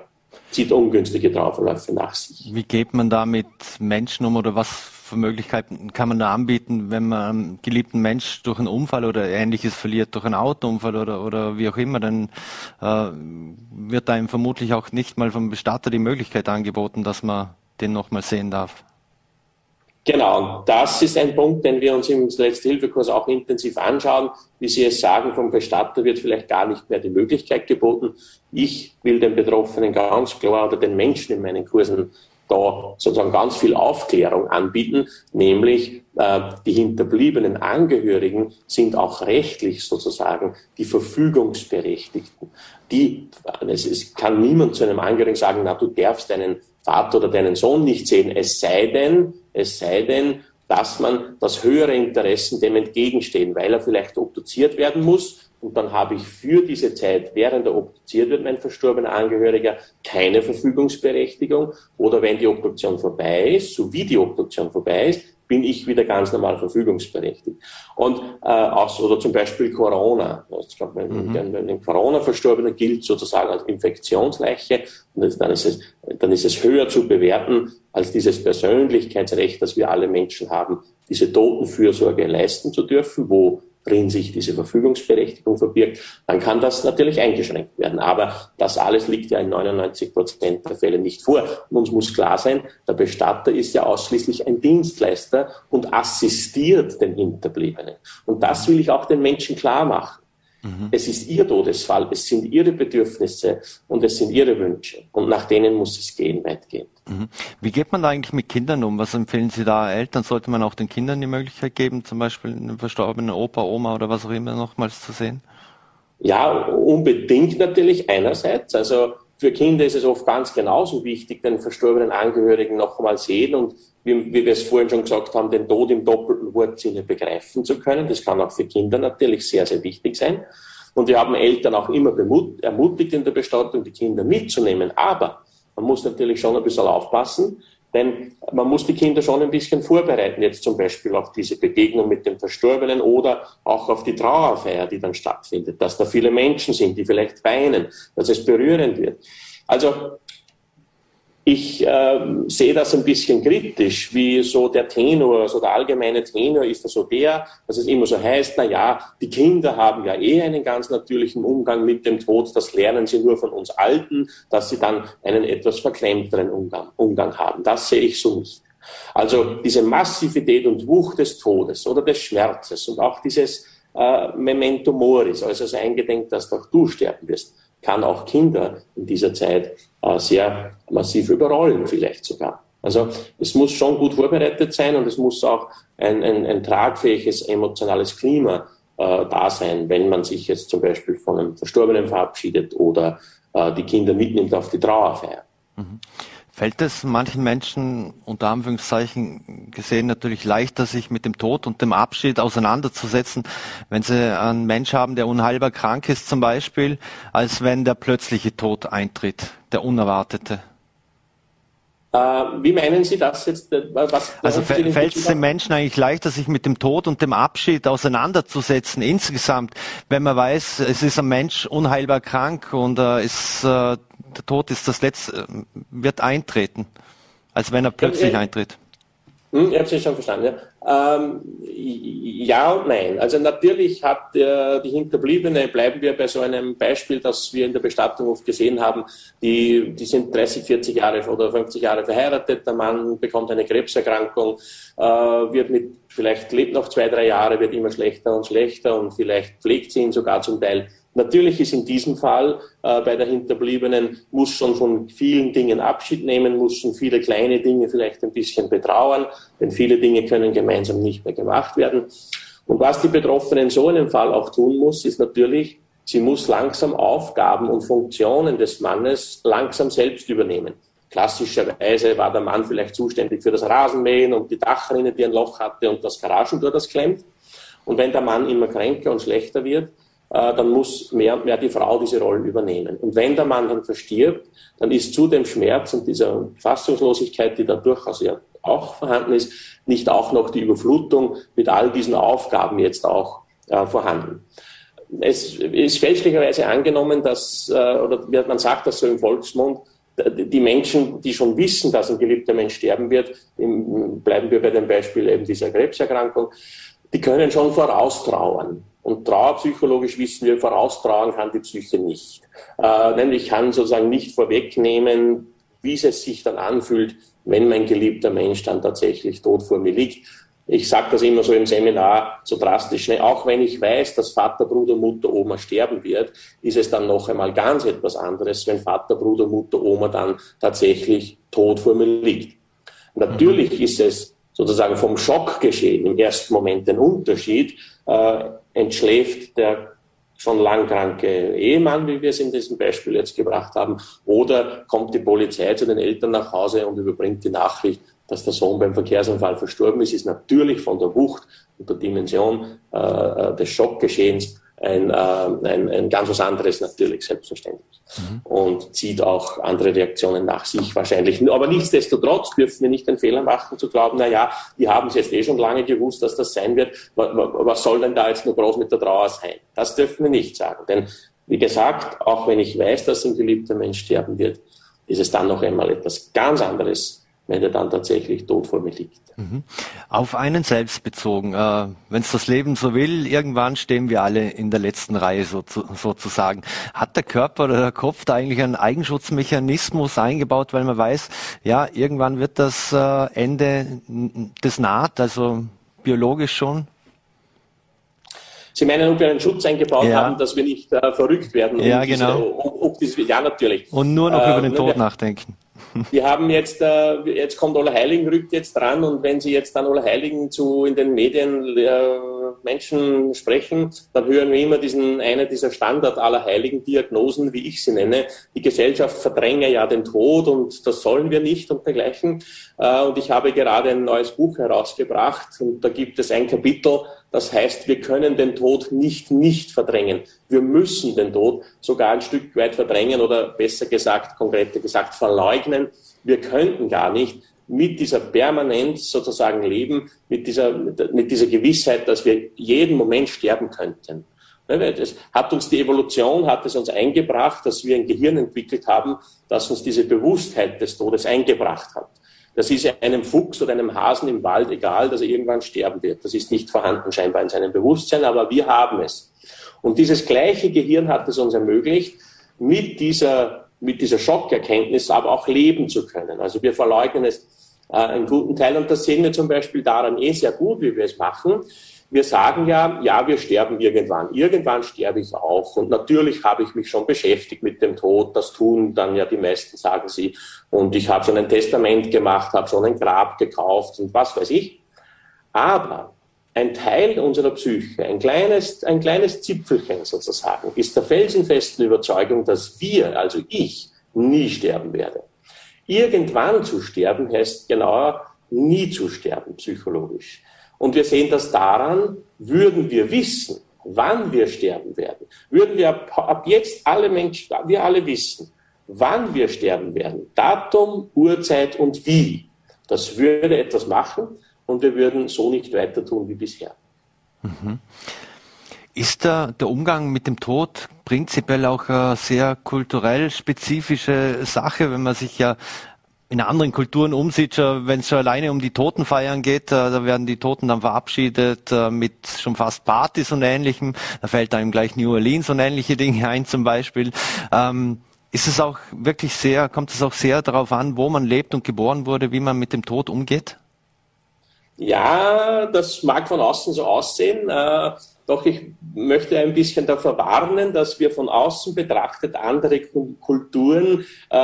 zieht ungünstige Trauerverläufe nach sich. Wie geht man da mit Menschen um oder was für Möglichkeiten kann man da anbieten, wenn man einen geliebten Mensch durch einen Unfall oder ähnliches verliert, durch einen Autounfall oder, oder wie auch immer, dann äh, wird einem vermutlich auch nicht mal vom Bestatter die Möglichkeit angeboten, dass man den nochmal sehen darf. Genau, das ist ein Punkt, den wir uns im Letzte-Hilfe-Kurs auch intensiv anschauen. Wie Sie es sagen, vom Bestatter wird vielleicht gar nicht mehr die Möglichkeit geboten. Ich will den Betroffenen ganz klar oder den Menschen in meinen Kursen da sozusagen ganz viel Aufklärung anbieten, nämlich äh, die hinterbliebenen Angehörigen sind auch rechtlich sozusagen die Verfügungsberechtigten. Die, es, es kann niemand zu einem Angehörigen sagen, na, du darfst deinen Vater oder deinen Sohn nicht sehen, es sei denn, es sei denn, dass man das höhere Interessen dem entgegenstehen, weil er vielleicht obduziert werden muss. Und dann habe ich für diese Zeit, während er obduziert wird, mein verstorbener Angehöriger, keine Verfügungsberechtigung. Oder wenn die Obduktion vorbei ist, so wie die Obduktion vorbei ist, bin ich wieder ganz normal verfügungsberechtigt. Und äh, auch, oder zum Beispiel Corona. Ich glaube, wenn, mhm. wenn ein Corona-Verstorbener gilt sozusagen als Infektionsleiche, dann ist, es, dann ist es höher zu bewerten als dieses Persönlichkeitsrecht, das wir alle Menschen haben, diese Totenfürsorge leisten zu dürfen, wo drin sich diese Verfügungsberechtigung verbirgt, dann kann das natürlich eingeschränkt werden. Aber das alles liegt ja in 99 Prozent der Fälle nicht vor. Und uns muss klar sein, der Bestatter ist ja ausschließlich ein Dienstleister und assistiert den Hinterbliebenen. Und das will ich auch den Menschen klar machen. Mhm. Es ist ihr Todesfall, es sind ihre Bedürfnisse und es sind ihre Wünsche. Und nach denen muss es gehen, weitgehend. Mhm. Wie geht man da eigentlich mit Kindern um? Was empfehlen Sie da Eltern? Sollte man auch den Kindern die Möglichkeit geben, zum Beispiel einen verstorbenen Opa, Oma oder was auch immer nochmals zu sehen? Ja, unbedingt natürlich einerseits. Also für Kinder ist es oft ganz genauso wichtig, den verstorbenen Angehörigen noch einmal sehen und wie, wie, wir es vorhin schon gesagt haben, den Tod im doppelten Wortsinne begreifen zu können. Das kann auch für Kinder natürlich sehr, sehr wichtig sein. Und wir haben Eltern auch immer ermutigt in der Bestattung, die Kinder mitzunehmen. Aber man muss natürlich schon ein bisschen aufpassen, denn man muss die Kinder schon ein bisschen vorbereiten, jetzt zum Beispiel auf diese Begegnung mit dem Verstorbenen oder auch auf die Trauerfeier, die dann stattfindet, dass da viele Menschen sind, die vielleicht weinen, dass es berührend wird. Also ich äh, sehe das ein bisschen kritisch, wie so der Tenor, so der allgemeine Tenor ist so der, dass es immer so heißt, na ja, die Kinder haben ja eh einen ganz natürlichen Umgang mit dem Tod, das lernen sie nur von uns Alten, dass sie dann einen etwas verklemmteren Umgang, Umgang haben. Das sehe ich so nicht. Also diese Massivität und Wucht des Todes oder des Schmerzes und auch dieses äh, Memento Moris, also das Eingedenk, dass auch du sterben wirst, kann auch Kinder in dieser Zeit sehr massiv überrollen, vielleicht sogar. Also es muss schon gut vorbereitet sein und es muss auch ein, ein, ein tragfähiges emotionales Klima äh, da sein, wenn man sich jetzt zum Beispiel von einem Verstorbenen verabschiedet oder äh, die Kinder mitnimmt auf die Trauerfeier. Mhm. Fällt es manchen Menschen unter Anführungszeichen gesehen natürlich leichter, sich mit dem Tod und dem Abschied auseinanderzusetzen, wenn sie einen Mensch haben, der unheilbar krank ist zum Beispiel, als wenn der plötzliche Tod eintritt, der unerwartete? Äh, wie meinen Sie das jetzt? Äh, was also fällt es den Menschen eigentlich leichter, sich mit dem Tod und dem Abschied auseinanderzusetzen insgesamt, wenn man weiß, es ist ein Mensch unheilbar krank und äh, ist, äh, der Tod ist das letzte, äh, wird eintreten, als wenn er plötzlich eintritt? Hm, ich habe es schon verstanden. Ja. Ähm, ja und nein. Also natürlich hat der, die Hinterbliebene, bleiben wir bei so einem Beispiel, das wir in der Bestattung oft gesehen haben, die, die sind 30, 40 Jahre oder 50 Jahre verheiratet, der Mann bekommt eine Krebserkrankung, äh, wird mit, vielleicht lebt noch zwei, drei Jahre, wird immer schlechter und schlechter und vielleicht pflegt sie ihn sogar zum Teil Natürlich ist in diesem Fall äh, bei der Hinterbliebenen, muss schon von vielen Dingen Abschied nehmen, muss schon viele kleine Dinge vielleicht ein bisschen betrauern, denn viele Dinge können gemeinsam nicht mehr gemacht werden. Und was die Betroffenen so in einem Fall auch tun muss, ist natürlich, sie muss langsam Aufgaben und Funktionen des Mannes langsam selbst übernehmen. Klassischerweise war der Mann vielleicht zuständig für das Rasenmähen und die Dachrinne, die ein Loch hatte und das Garagentor, das klemmt. Und wenn der Mann immer kränker und schlechter wird, dann muss mehr und mehr die Frau diese Rollen übernehmen. Und wenn der Mann dann verstirbt, dann ist zu dem Schmerz und dieser Fassungslosigkeit, die da durchaus ja auch vorhanden ist, nicht auch noch die Überflutung mit all diesen Aufgaben jetzt auch äh, vorhanden. Es ist fälschlicherweise angenommen, dass, äh, oder man sagt das so im Volksmund, die Menschen, die schon wissen, dass ein geliebter Mensch sterben wird, bleiben wir bei dem Beispiel eben dieser Krebserkrankung, die können schon voraustrauern. Und trauerpsychologisch wissen wir, voraustragen kann die Psyche nicht. Äh, nämlich kann sozusagen nicht vorwegnehmen, wie es sich dann anfühlt, wenn mein geliebter Mensch dann tatsächlich tot vor mir liegt. Ich sage das immer so im Seminar so drastisch. Ne? Auch wenn ich weiß, dass Vater, Bruder, Mutter, Oma sterben wird, ist es dann noch einmal ganz etwas anderes, wenn Vater, Bruder, Mutter, Oma dann tatsächlich tot vor mir liegt. Natürlich ist es sozusagen vom Schockgeschehen im ersten Moment ein Unterschied. Äh, entschläft der schon lang kranke Ehemann, wie wir es in diesem Beispiel jetzt gebracht haben, oder kommt die Polizei zu den Eltern nach Hause und überbringt die Nachricht, dass der Sohn beim Verkehrsunfall verstorben ist, ist natürlich von der Wucht und der Dimension äh, äh des Schockgeschehens ein, äh, ein, ein ganz was anderes natürlich, selbstverständlich. Mhm. Und zieht auch andere Reaktionen nach sich wahrscheinlich. Aber nichtsdestotrotz dürfen wir nicht den Fehler machen, zu glauben, na ja, die haben es jetzt eh schon lange gewusst, dass das sein wird. Was soll denn da jetzt nur groß mit der Trauer sein? Das dürfen wir nicht sagen. Denn, wie gesagt, auch wenn ich weiß, dass ein geliebter Mensch sterben wird, ist es dann noch einmal etwas ganz anderes, wenn er dann tatsächlich tot vor mir liegt. Mhm. Auf einen selbst bezogen, äh, wenn es das Leben so will, irgendwann stehen wir alle in der letzten Reihe so, sozusagen. Hat der Körper oder der Kopf da eigentlich einen Eigenschutzmechanismus eingebaut, weil man weiß, ja, irgendwann wird das äh, Ende des naht, also biologisch schon? Sie meinen, ob wir einen Schutz eingebaut ja. haben, dass wir nicht äh, verrückt werden? Ja, genau. Diese, ob, ob das, ja, natürlich. Und nur noch über den äh, Tod nachdenken. Wir haben jetzt, äh, jetzt kommt Allerheiligen rückt jetzt dran und wenn Sie jetzt dann Allerheiligen zu in den Medien äh, Menschen sprechen, dann hören wir immer diesen, eine dieser Standard Allerheiligen Diagnosen, wie ich sie nenne. Die Gesellschaft verdränge ja den Tod und das sollen wir nicht und dergleichen. Äh, und ich habe gerade ein neues Buch herausgebracht und da gibt es ein Kapitel, das heißt, wir können den Tod nicht nicht verdrängen. Wir müssen den Tod sogar ein Stück weit verdrängen oder besser gesagt, konkreter gesagt, verleugnen. Wir könnten gar nicht mit dieser Permanenz sozusagen leben, mit dieser, mit dieser Gewissheit, dass wir jeden Moment sterben könnten. Das hat uns die Evolution, hat es uns eingebracht, dass wir ein Gehirn entwickelt haben, das uns diese Bewusstheit des Todes eingebracht hat. Das ist einem Fuchs oder einem Hasen im Wald egal, dass er irgendwann sterben wird. Das ist nicht vorhanden scheinbar in seinem Bewusstsein, aber wir haben es. Und dieses gleiche Gehirn hat es uns ermöglicht, mit dieser, mit dieser Schockerkenntnis aber auch leben zu können. Also wir verleugnen es äh, einen guten Teil und das sehen wir zum Beispiel daran eh sehr gut, wie wir es machen wir sagen ja, ja, wir sterben irgendwann. Irgendwann sterbe ich auch. Und natürlich habe ich mich schon beschäftigt mit dem Tod. Das tun dann ja die meisten, sagen sie. Und ich habe schon ein Testament gemacht, habe schon ein Grab gekauft und was weiß ich. Aber ein Teil unserer Psyche, ein kleines, ein kleines Zipfelchen sozusagen, ist der felsenfesten Überzeugung, dass wir, also ich, nie sterben werde. Irgendwann zu sterben heißt genauer nie zu sterben, psychologisch. Und wir sehen das daran, würden wir wissen, wann wir sterben werden, würden wir ab, ab jetzt alle Menschen, wir alle wissen, wann wir sterben werden, Datum, Uhrzeit und wie, das würde etwas machen und wir würden so nicht weiter tun wie bisher. Mhm. Ist da der Umgang mit dem Tod prinzipiell auch eine sehr kulturell spezifische Sache, wenn man sich ja in anderen Kulturen umsieht, wenn es schon alleine um die Totenfeiern geht, äh, da werden die Toten dann verabschiedet äh, mit schon fast Partys und Ähnlichem. Da fällt einem gleich New Orleans und ähnliche Dinge ein zum Beispiel. Ähm, ist es auch wirklich sehr, kommt es auch sehr darauf an, wo man lebt und geboren wurde, wie man mit dem Tod umgeht? Ja, das mag von außen so aussehen. Äh, doch ich möchte ein bisschen davor warnen, dass wir von außen betrachtet andere Kulturen äh,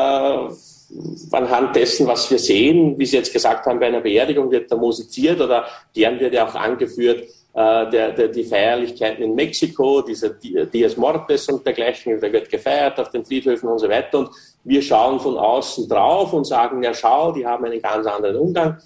anhand dessen, was wir sehen, wie Sie jetzt gesagt haben, bei einer Beerdigung wird da musiziert oder gern wird ja auch angeführt, äh, der, der, die Feierlichkeiten in Mexiko, dieser Dias Mortes und dergleichen, da wird gefeiert auf den Friedhöfen und so weiter. Und wir schauen von außen drauf und sagen, ja schau, die haben einen ganz anderen Umgang.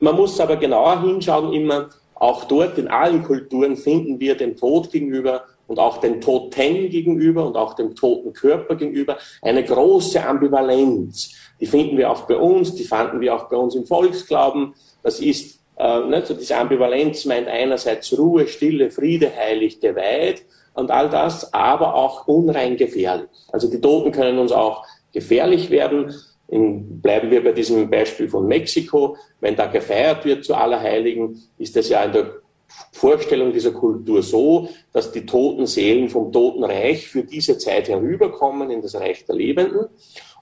Man muss aber genauer hinschauen immer, auch dort in allen Kulturen finden wir dem Tod gegenüber und auch dem Toten gegenüber und auch dem toten Körper gegenüber eine große Ambivalenz. Die finden wir auch bei uns, die fanden wir auch bei uns im Volksglauben. Das ist, äh, ne, so diese Ambivalenz meint einerseits Ruhe, Stille, Friede, heilig, geweiht und all das, aber auch unrein gefährlich. Also die Toten können uns auch gefährlich werden. In, bleiben wir bei diesem Beispiel von Mexiko. Wenn da gefeiert wird zu Allerheiligen, ist das ja in der Vorstellung dieser Kultur so, dass die toten Seelen vom Totenreich für diese Zeit herüberkommen in das Reich der Lebenden.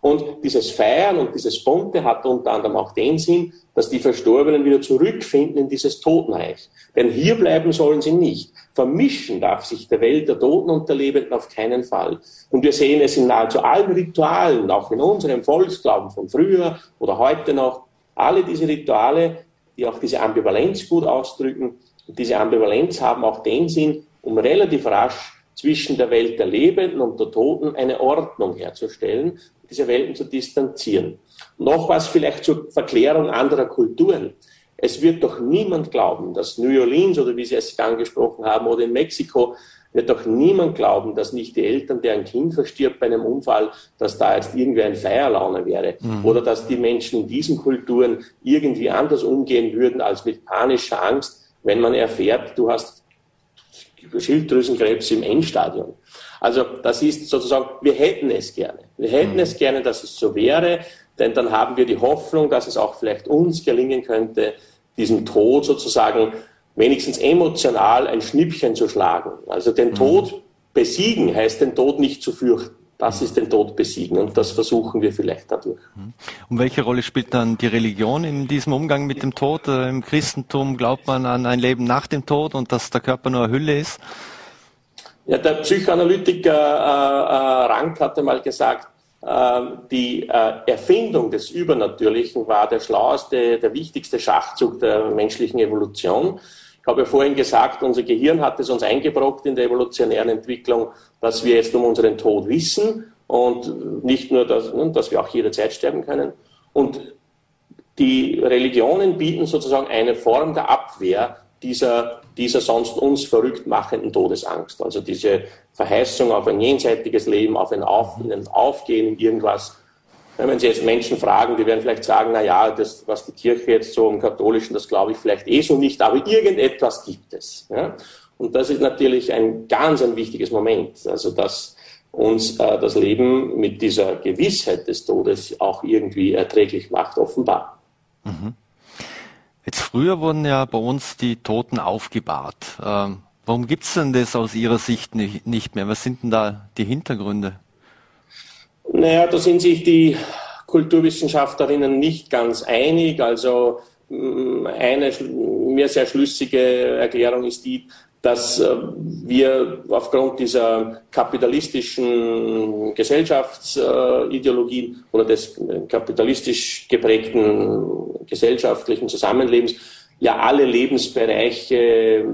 Und dieses Feiern und dieses Bunte hat unter anderem auch den Sinn, dass die Verstorbenen wieder zurückfinden in dieses Totenreich. Denn hier bleiben sollen sie nicht. Vermischen darf sich der Welt der Toten und der Lebenden auf keinen Fall. Und wir sehen es in nahezu allen Ritualen, auch in unserem Volksglauben von früher oder heute noch. Alle diese Rituale, die auch diese Ambivalenz gut ausdrücken, diese Ambivalenz haben auch den Sinn, um relativ rasch zwischen der Welt der Lebenden und der Toten eine Ordnung herzustellen, diese Welten zu distanzieren. Noch was vielleicht zur Verklärung anderer Kulturen. Es wird doch niemand glauben, dass New Orleans oder wie Sie es angesprochen haben oder in Mexiko wird doch niemand glauben, dass nicht die Eltern, deren Kind verstirbt bei einem Unfall, dass da jetzt irgendwie ein Feierlaune wäre mhm. oder dass die Menschen in diesen Kulturen irgendwie anders umgehen würden als mit panischer Angst, wenn man erfährt, du hast Schilddrüsenkrebs im Endstadium. Also das ist sozusagen, wir hätten es gerne. Wir hätten mhm. es gerne, dass es so wäre, denn dann haben wir die Hoffnung, dass es auch vielleicht uns gelingen könnte, diesem Tod sozusagen wenigstens emotional ein Schnippchen zu schlagen. Also den mhm. Tod besiegen heißt den Tod nicht zu fürchten. Das ist den Tod besiegen und das versuchen wir vielleicht dadurch. Mhm. Und welche Rolle spielt dann die Religion in diesem Umgang mit dem Tod? Äh, Im Christentum glaubt man an ein Leben nach dem Tod und dass der Körper nur eine Hülle ist? Ja, der Psychoanalytiker äh, äh, Rank hatte mal gesagt, äh, die äh, Erfindung des Übernatürlichen war der schlaueste, der wichtigste Schachzug der menschlichen Evolution. Ich habe ja vorhin gesagt, unser Gehirn hat es uns eingebrockt in der evolutionären Entwicklung, dass wir jetzt um unseren Tod wissen und nicht nur, dass, ne, dass wir auch jederzeit sterben können. Und die Religionen bieten sozusagen eine Form der Abwehr dieser, dieser sonst uns verrückt machenden Todesangst. Also diese Verheißung auf ein jenseitiges Leben, auf ein, auf, ein Aufgehen in irgendwas, wenn Sie jetzt Menschen fragen, die werden vielleicht sagen, na ja, das, was die Kirche jetzt so im Katholischen, das glaube ich vielleicht eh so nicht, aber irgendetwas gibt es. Ja? Und das ist natürlich ein ganz ein wichtiges Moment, also dass uns äh, das Leben mit dieser Gewissheit des Todes auch irgendwie erträglich macht, offenbar. Mhm. Jetzt früher wurden ja bei uns die Toten aufgebahrt. Ähm, warum gibt es denn das aus Ihrer Sicht nicht, nicht mehr? Was sind denn da die Hintergründe? Naja, da sind sich die Kulturwissenschaftlerinnen nicht ganz einig. Also mm, eine mir sehr schlüssige Erklärung ist die, dass äh, wir aufgrund dieser kapitalistischen Gesellschaftsideologien oder des kapitalistisch geprägten gesellschaftlichen Zusammenlebens ja alle Lebensbereiche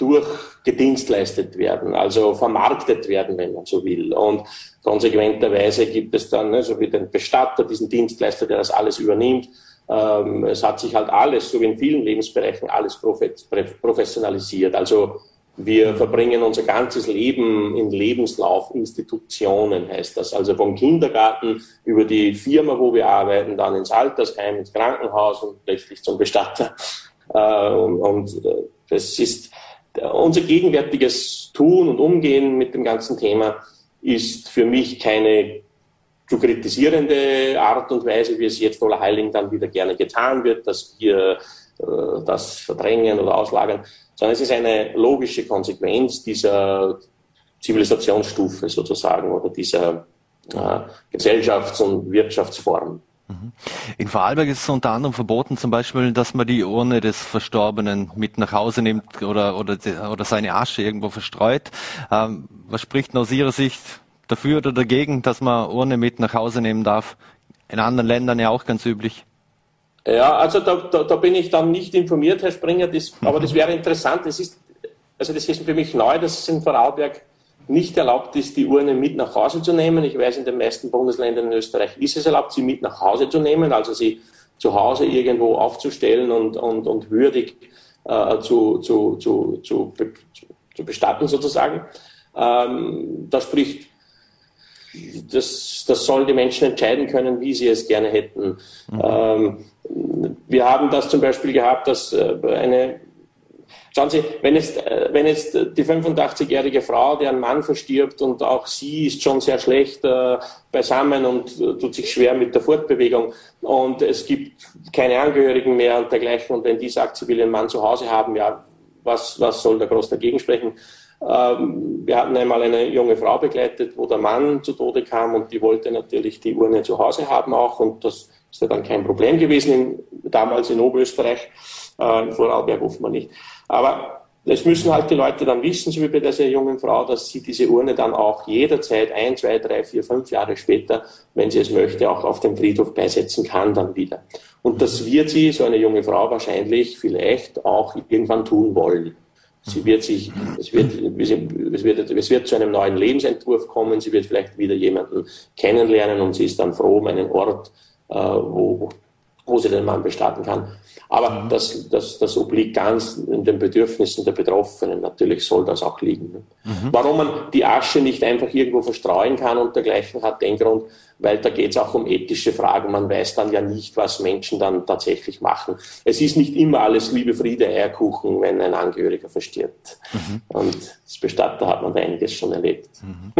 durchgedienstleistet werden, also vermarktet werden, wenn man so will. Und konsequenterweise gibt es dann, ne, so wie den Bestatter, diesen Dienstleister, der das alles übernimmt. Ähm, es hat sich halt alles, so wie in vielen Lebensbereichen, alles professionalisiert. Also wir verbringen unser ganzes Leben in Lebenslaufinstitutionen, heißt das. Also vom Kindergarten über die Firma, wo wir arbeiten, dann ins Altersheim, ins Krankenhaus und letztlich zum Bestatter. Äh, und äh, das ist unser gegenwärtiges Tun und Umgehen mit dem ganzen Thema ist für mich keine zu kritisierende Art und Weise, wie es jetzt Ola Heiling dann wieder gerne getan wird, dass wir äh, das verdrängen oder auslagern, sondern es ist eine logische Konsequenz dieser Zivilisationsstufe sozusagen oder dieser äh, Gesellschafts- und Wirtschaftsform. In Vorarlberg ist es unter anderem verboten, zum Beispiel, dass man die Urne des Verstorbenen mit nach Hause nimmt oder, oder, oder seine Asche irgendwo verstreut. Ähm, was spricht aus Ihrer Sicht dafür oder dagegen, dass man Urne mit nach Hause nehmen darf? In anderen Ländern ja auch ganz üblich. Ja, also da, da, da bin ich dann nicht informiert, Herr Springer, das, aber das wäre interessant. Das ist, also das ist für mich neu, dass es in Vorarlberg nicht erlaubt ist, die Urne mit nach Hause zu nehmen. Ich weiß, in den meisten Bundesländern in Österreich ist es erlaubt, sie mit nach Hause zu nehmen, also sie zu Hause irgendwo aufzustellen und, und, und würdig äh, zu, zu, zu, zu, zu, bestatten sozusagen. Ähm, da spricht, das, das sollen die Menschen entscheiden können, wie sie es gerne hätten. Mhm. Ähm, wir haben das zum Beispiel gehabt, dass äh, eine Schauen Sie, wenn jetzt, äh, wenn jetzt die 85-jährige Frau, deren Mann verstirbt und auch sie ist schon sehr schlecht äh, beisammen und äh, tut sich schwer mit der Fortbewegung und es gibt keine Angehörigen mehr und dergleichen und wenn die sagt, sie will ihren Mann zu Hause haben, ja, was, was soll da groß dagegen sprechen? Ähm, wir hatten einmal eine junge Frau begleitet, wo der Mann zu Tode kam und die wollte natürlich die Urne zu Hause haben auch und das ist ja dann kein Problem gewesen, in, damals in Oberösterreich, äh, in Vorarlberg offenbar nicht. Aber es müssen halt die Leute dann wissen, so wie bei dieser jungen Frau, dass sie diese Urne dann auch jederzeit ein, zwei, drei, vier, fünf Jahre später, wenn sie es möchte, auch auf dem Friedhof beisetzen kann dann wieder. Und das wird sie, so eine junge Frau, wahrscheinlich vielleicht auch irgendwann tun wollen. Sie wird sich, es wird, es wird, es wird zu einem neuen Lebensentwurf kommen. Sie wird vielleicht wieder jemanden kennenlernen und sie ist dann froh um einen Ort, äh, wo, wo sie den Mann bestatten kann. Aber mhm. das, das, das obliegt ganz in den Bedürfnissen der Betroffenen. Natürlich soll das auch liegen. Mhm. Warum man die Asche nicht einfach irgendwo verstreuen kann und dergleichen hat den Grund, weil da geht es auch um ethische Fragen. Man weiß dann ja nicht, was Menschen dann tatsächlich machen. Es ist nicht immer alles Liebe, Friede, Eierkuchen, wenn ein Angehöriger verstirbt. Mhm. Und als Bestatter hat man da einiges schon erlebt. Mhm.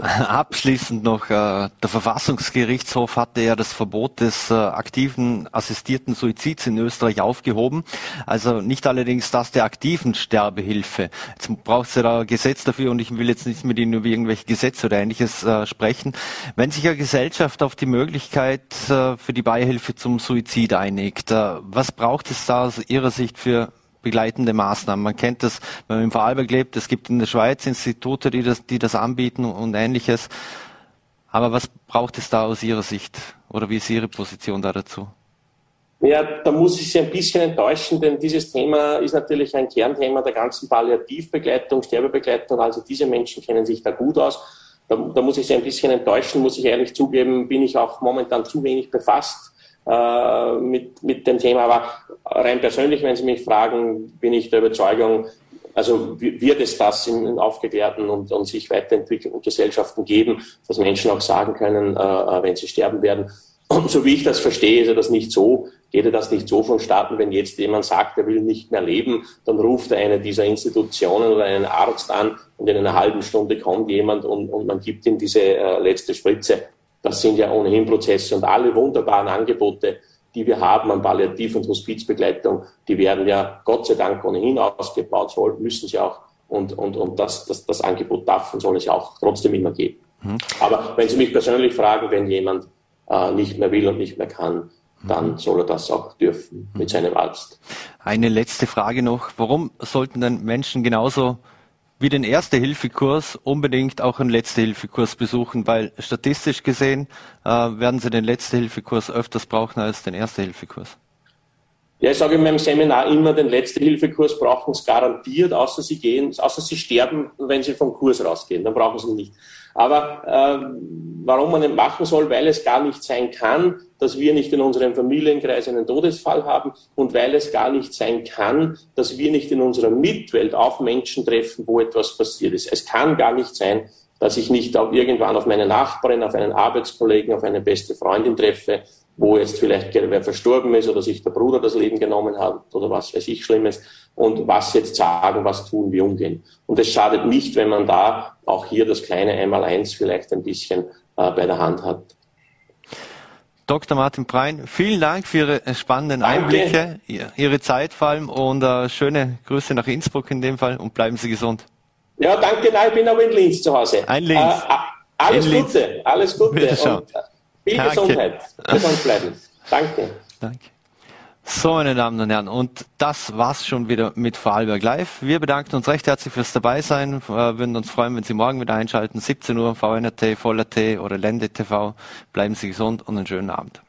Abschließend noch, äh, der Verfassungsgerichtshof hatte ja das Verbot des äh, aktiven assistierten Suizids in Österreich aufgehoben. Also nicht allerdings das der aktiven Sterbehilfe. Jetzt braucht es ja da ein Gesetz dafür und ich will jetzt nicht mit Ihnen über irgendwelche Gesetze oder ähnliches äh, sprechen. Wenn sich ja Gesellschaft auf die Möglichkeit äh, für die Beihilfe zum Suizid einigt. Äh, was braucht es da aus Ihrer Sicht für begleitende Maßnahmen? Man kennt das, wenn man im Vorarlberg lebt, es gibt in der Schweiz Institute, die das, die das anbieten und ähnliches. Aber was braucht es da aus Ihrer Sicht? Oder wie ist Ihre Position da dazu? Ja, da muss ich Sie ein bisschen enttäuschen, denn dieses Thema ist natürlich ein Kernthema der ganzen Palliativbegleitung, Sterbebegleitung. Also diese Menschen kennen sich da gut aus da, da muss ich Sie ein bisschen enttäuschen, muss ich ehrlich zugeben, bin ich auch momentan zu wenig befasst äh, mit, mit dem Thema. Aber rein persönlich, wenn Sie mich fragen, bin ich der Überzeugung, also wird es das in, aufgeklärten und, und sich weiterentwickelnden Gesellschaften geben, dass Menschen auch sagen können, äh, äh wenn sie sterben werden. Und so wie ich das verstehe, ist das nicht so, geht er das nicht so vonstatten, wenn jetzt jemand sagt, er will nicht mehr leben, dann ruft er eine dieser Institutionen oder einen Arzt an und in einer halben Stunde kommt jemand und, und man gibt ihm diese äh, letzte Spritze. Das sind ja ohnehin Prozesse und alle wunderbaren Angebote, die wir haben an Palliativ- und Hospizbegleitung, die werden ja Gott sei Dank ohnehin ausgebaut, soll, müssen sie auch. Und, und, und das, das, das Angebot darf und soll es auch trotzdem immer geben. Mhm. Aber wenn Sie mich persönlich fragen, wenn jemand äh, nicht mehr will und nicht mehr kann, dann mhm. soll er das auch dürfen mit seinem Arzt. Eine letzte Frage noch. Warum sollten denn Menschen genauso wie den Erste-Hilfe-Kurs unbedingt auch einen Letzte-Hilfe-Kurs besuchen? Weil statistisch gesehen äh, werden sie den Letzte-Hilfe-Kurs öfters brauchen als den Erste-Hilfe-Kurs. Ja, ich sage in meinem Seminar immer, den Letzte-Hilfe-Kurs brauchen sie garantiert, außer sie gehen, außer sie sterben, wenn sie vom Kurs rausgehen, dann brauchen sie ihn nicht. Aber äh, warum man ihn machen soll, weil es gar nicht sein kann, dass wir nicht in unserem Familienkreis einen Todesfall haben und weil es gar nicht sein kann, dass wir nicht in unserer Mitwelt auf Menschen treffen, wo etwas passiert ist. Es kann gar nicht sein, dass ich nicht auch irgendwann auf meine Nachbarin, auf einen Arbeitskollegen, auf eine beste Freundin treffe, wo jetzt vielleicht wer verstorben ist oder sich der Bruder das Leben genommen hat oder was weiß ich Schlimmes und was jetzt sagen, was tun, wie umgehen. Und es schadet nicht, wenn man da auch hier das kleine Einmaleins vielleicht ein bisschen äh, bei der Hand hat. Dr. Martin Brein, vielen Dank für Ihre spannenden Danke. Einblicke, Ihre Zeit vor allem und äh, schöne Grüße nach Innsbruck in dem Fall und bleiben Sie gesund. Ja, danke, nein, ich bin aber in Linz zu Hause. Ein Linz. Äh, alles in Gute, Linz. alles Gute. Und, viel Danke. Gesundheit. Gesund bleiben. Danke. Danke. So, meine Damen und Herren, und das war's schon wieder mit Vorarlberg Live. Wir bedanken uns recht herzlich fürs Dabeisein, äh, würden uns freuen, wenn Sie morgen wieder einschalten, 17 Uhr, VNRT, Voller T oder Lende TV. Bleiben Sie gesund und einen schönen Abend.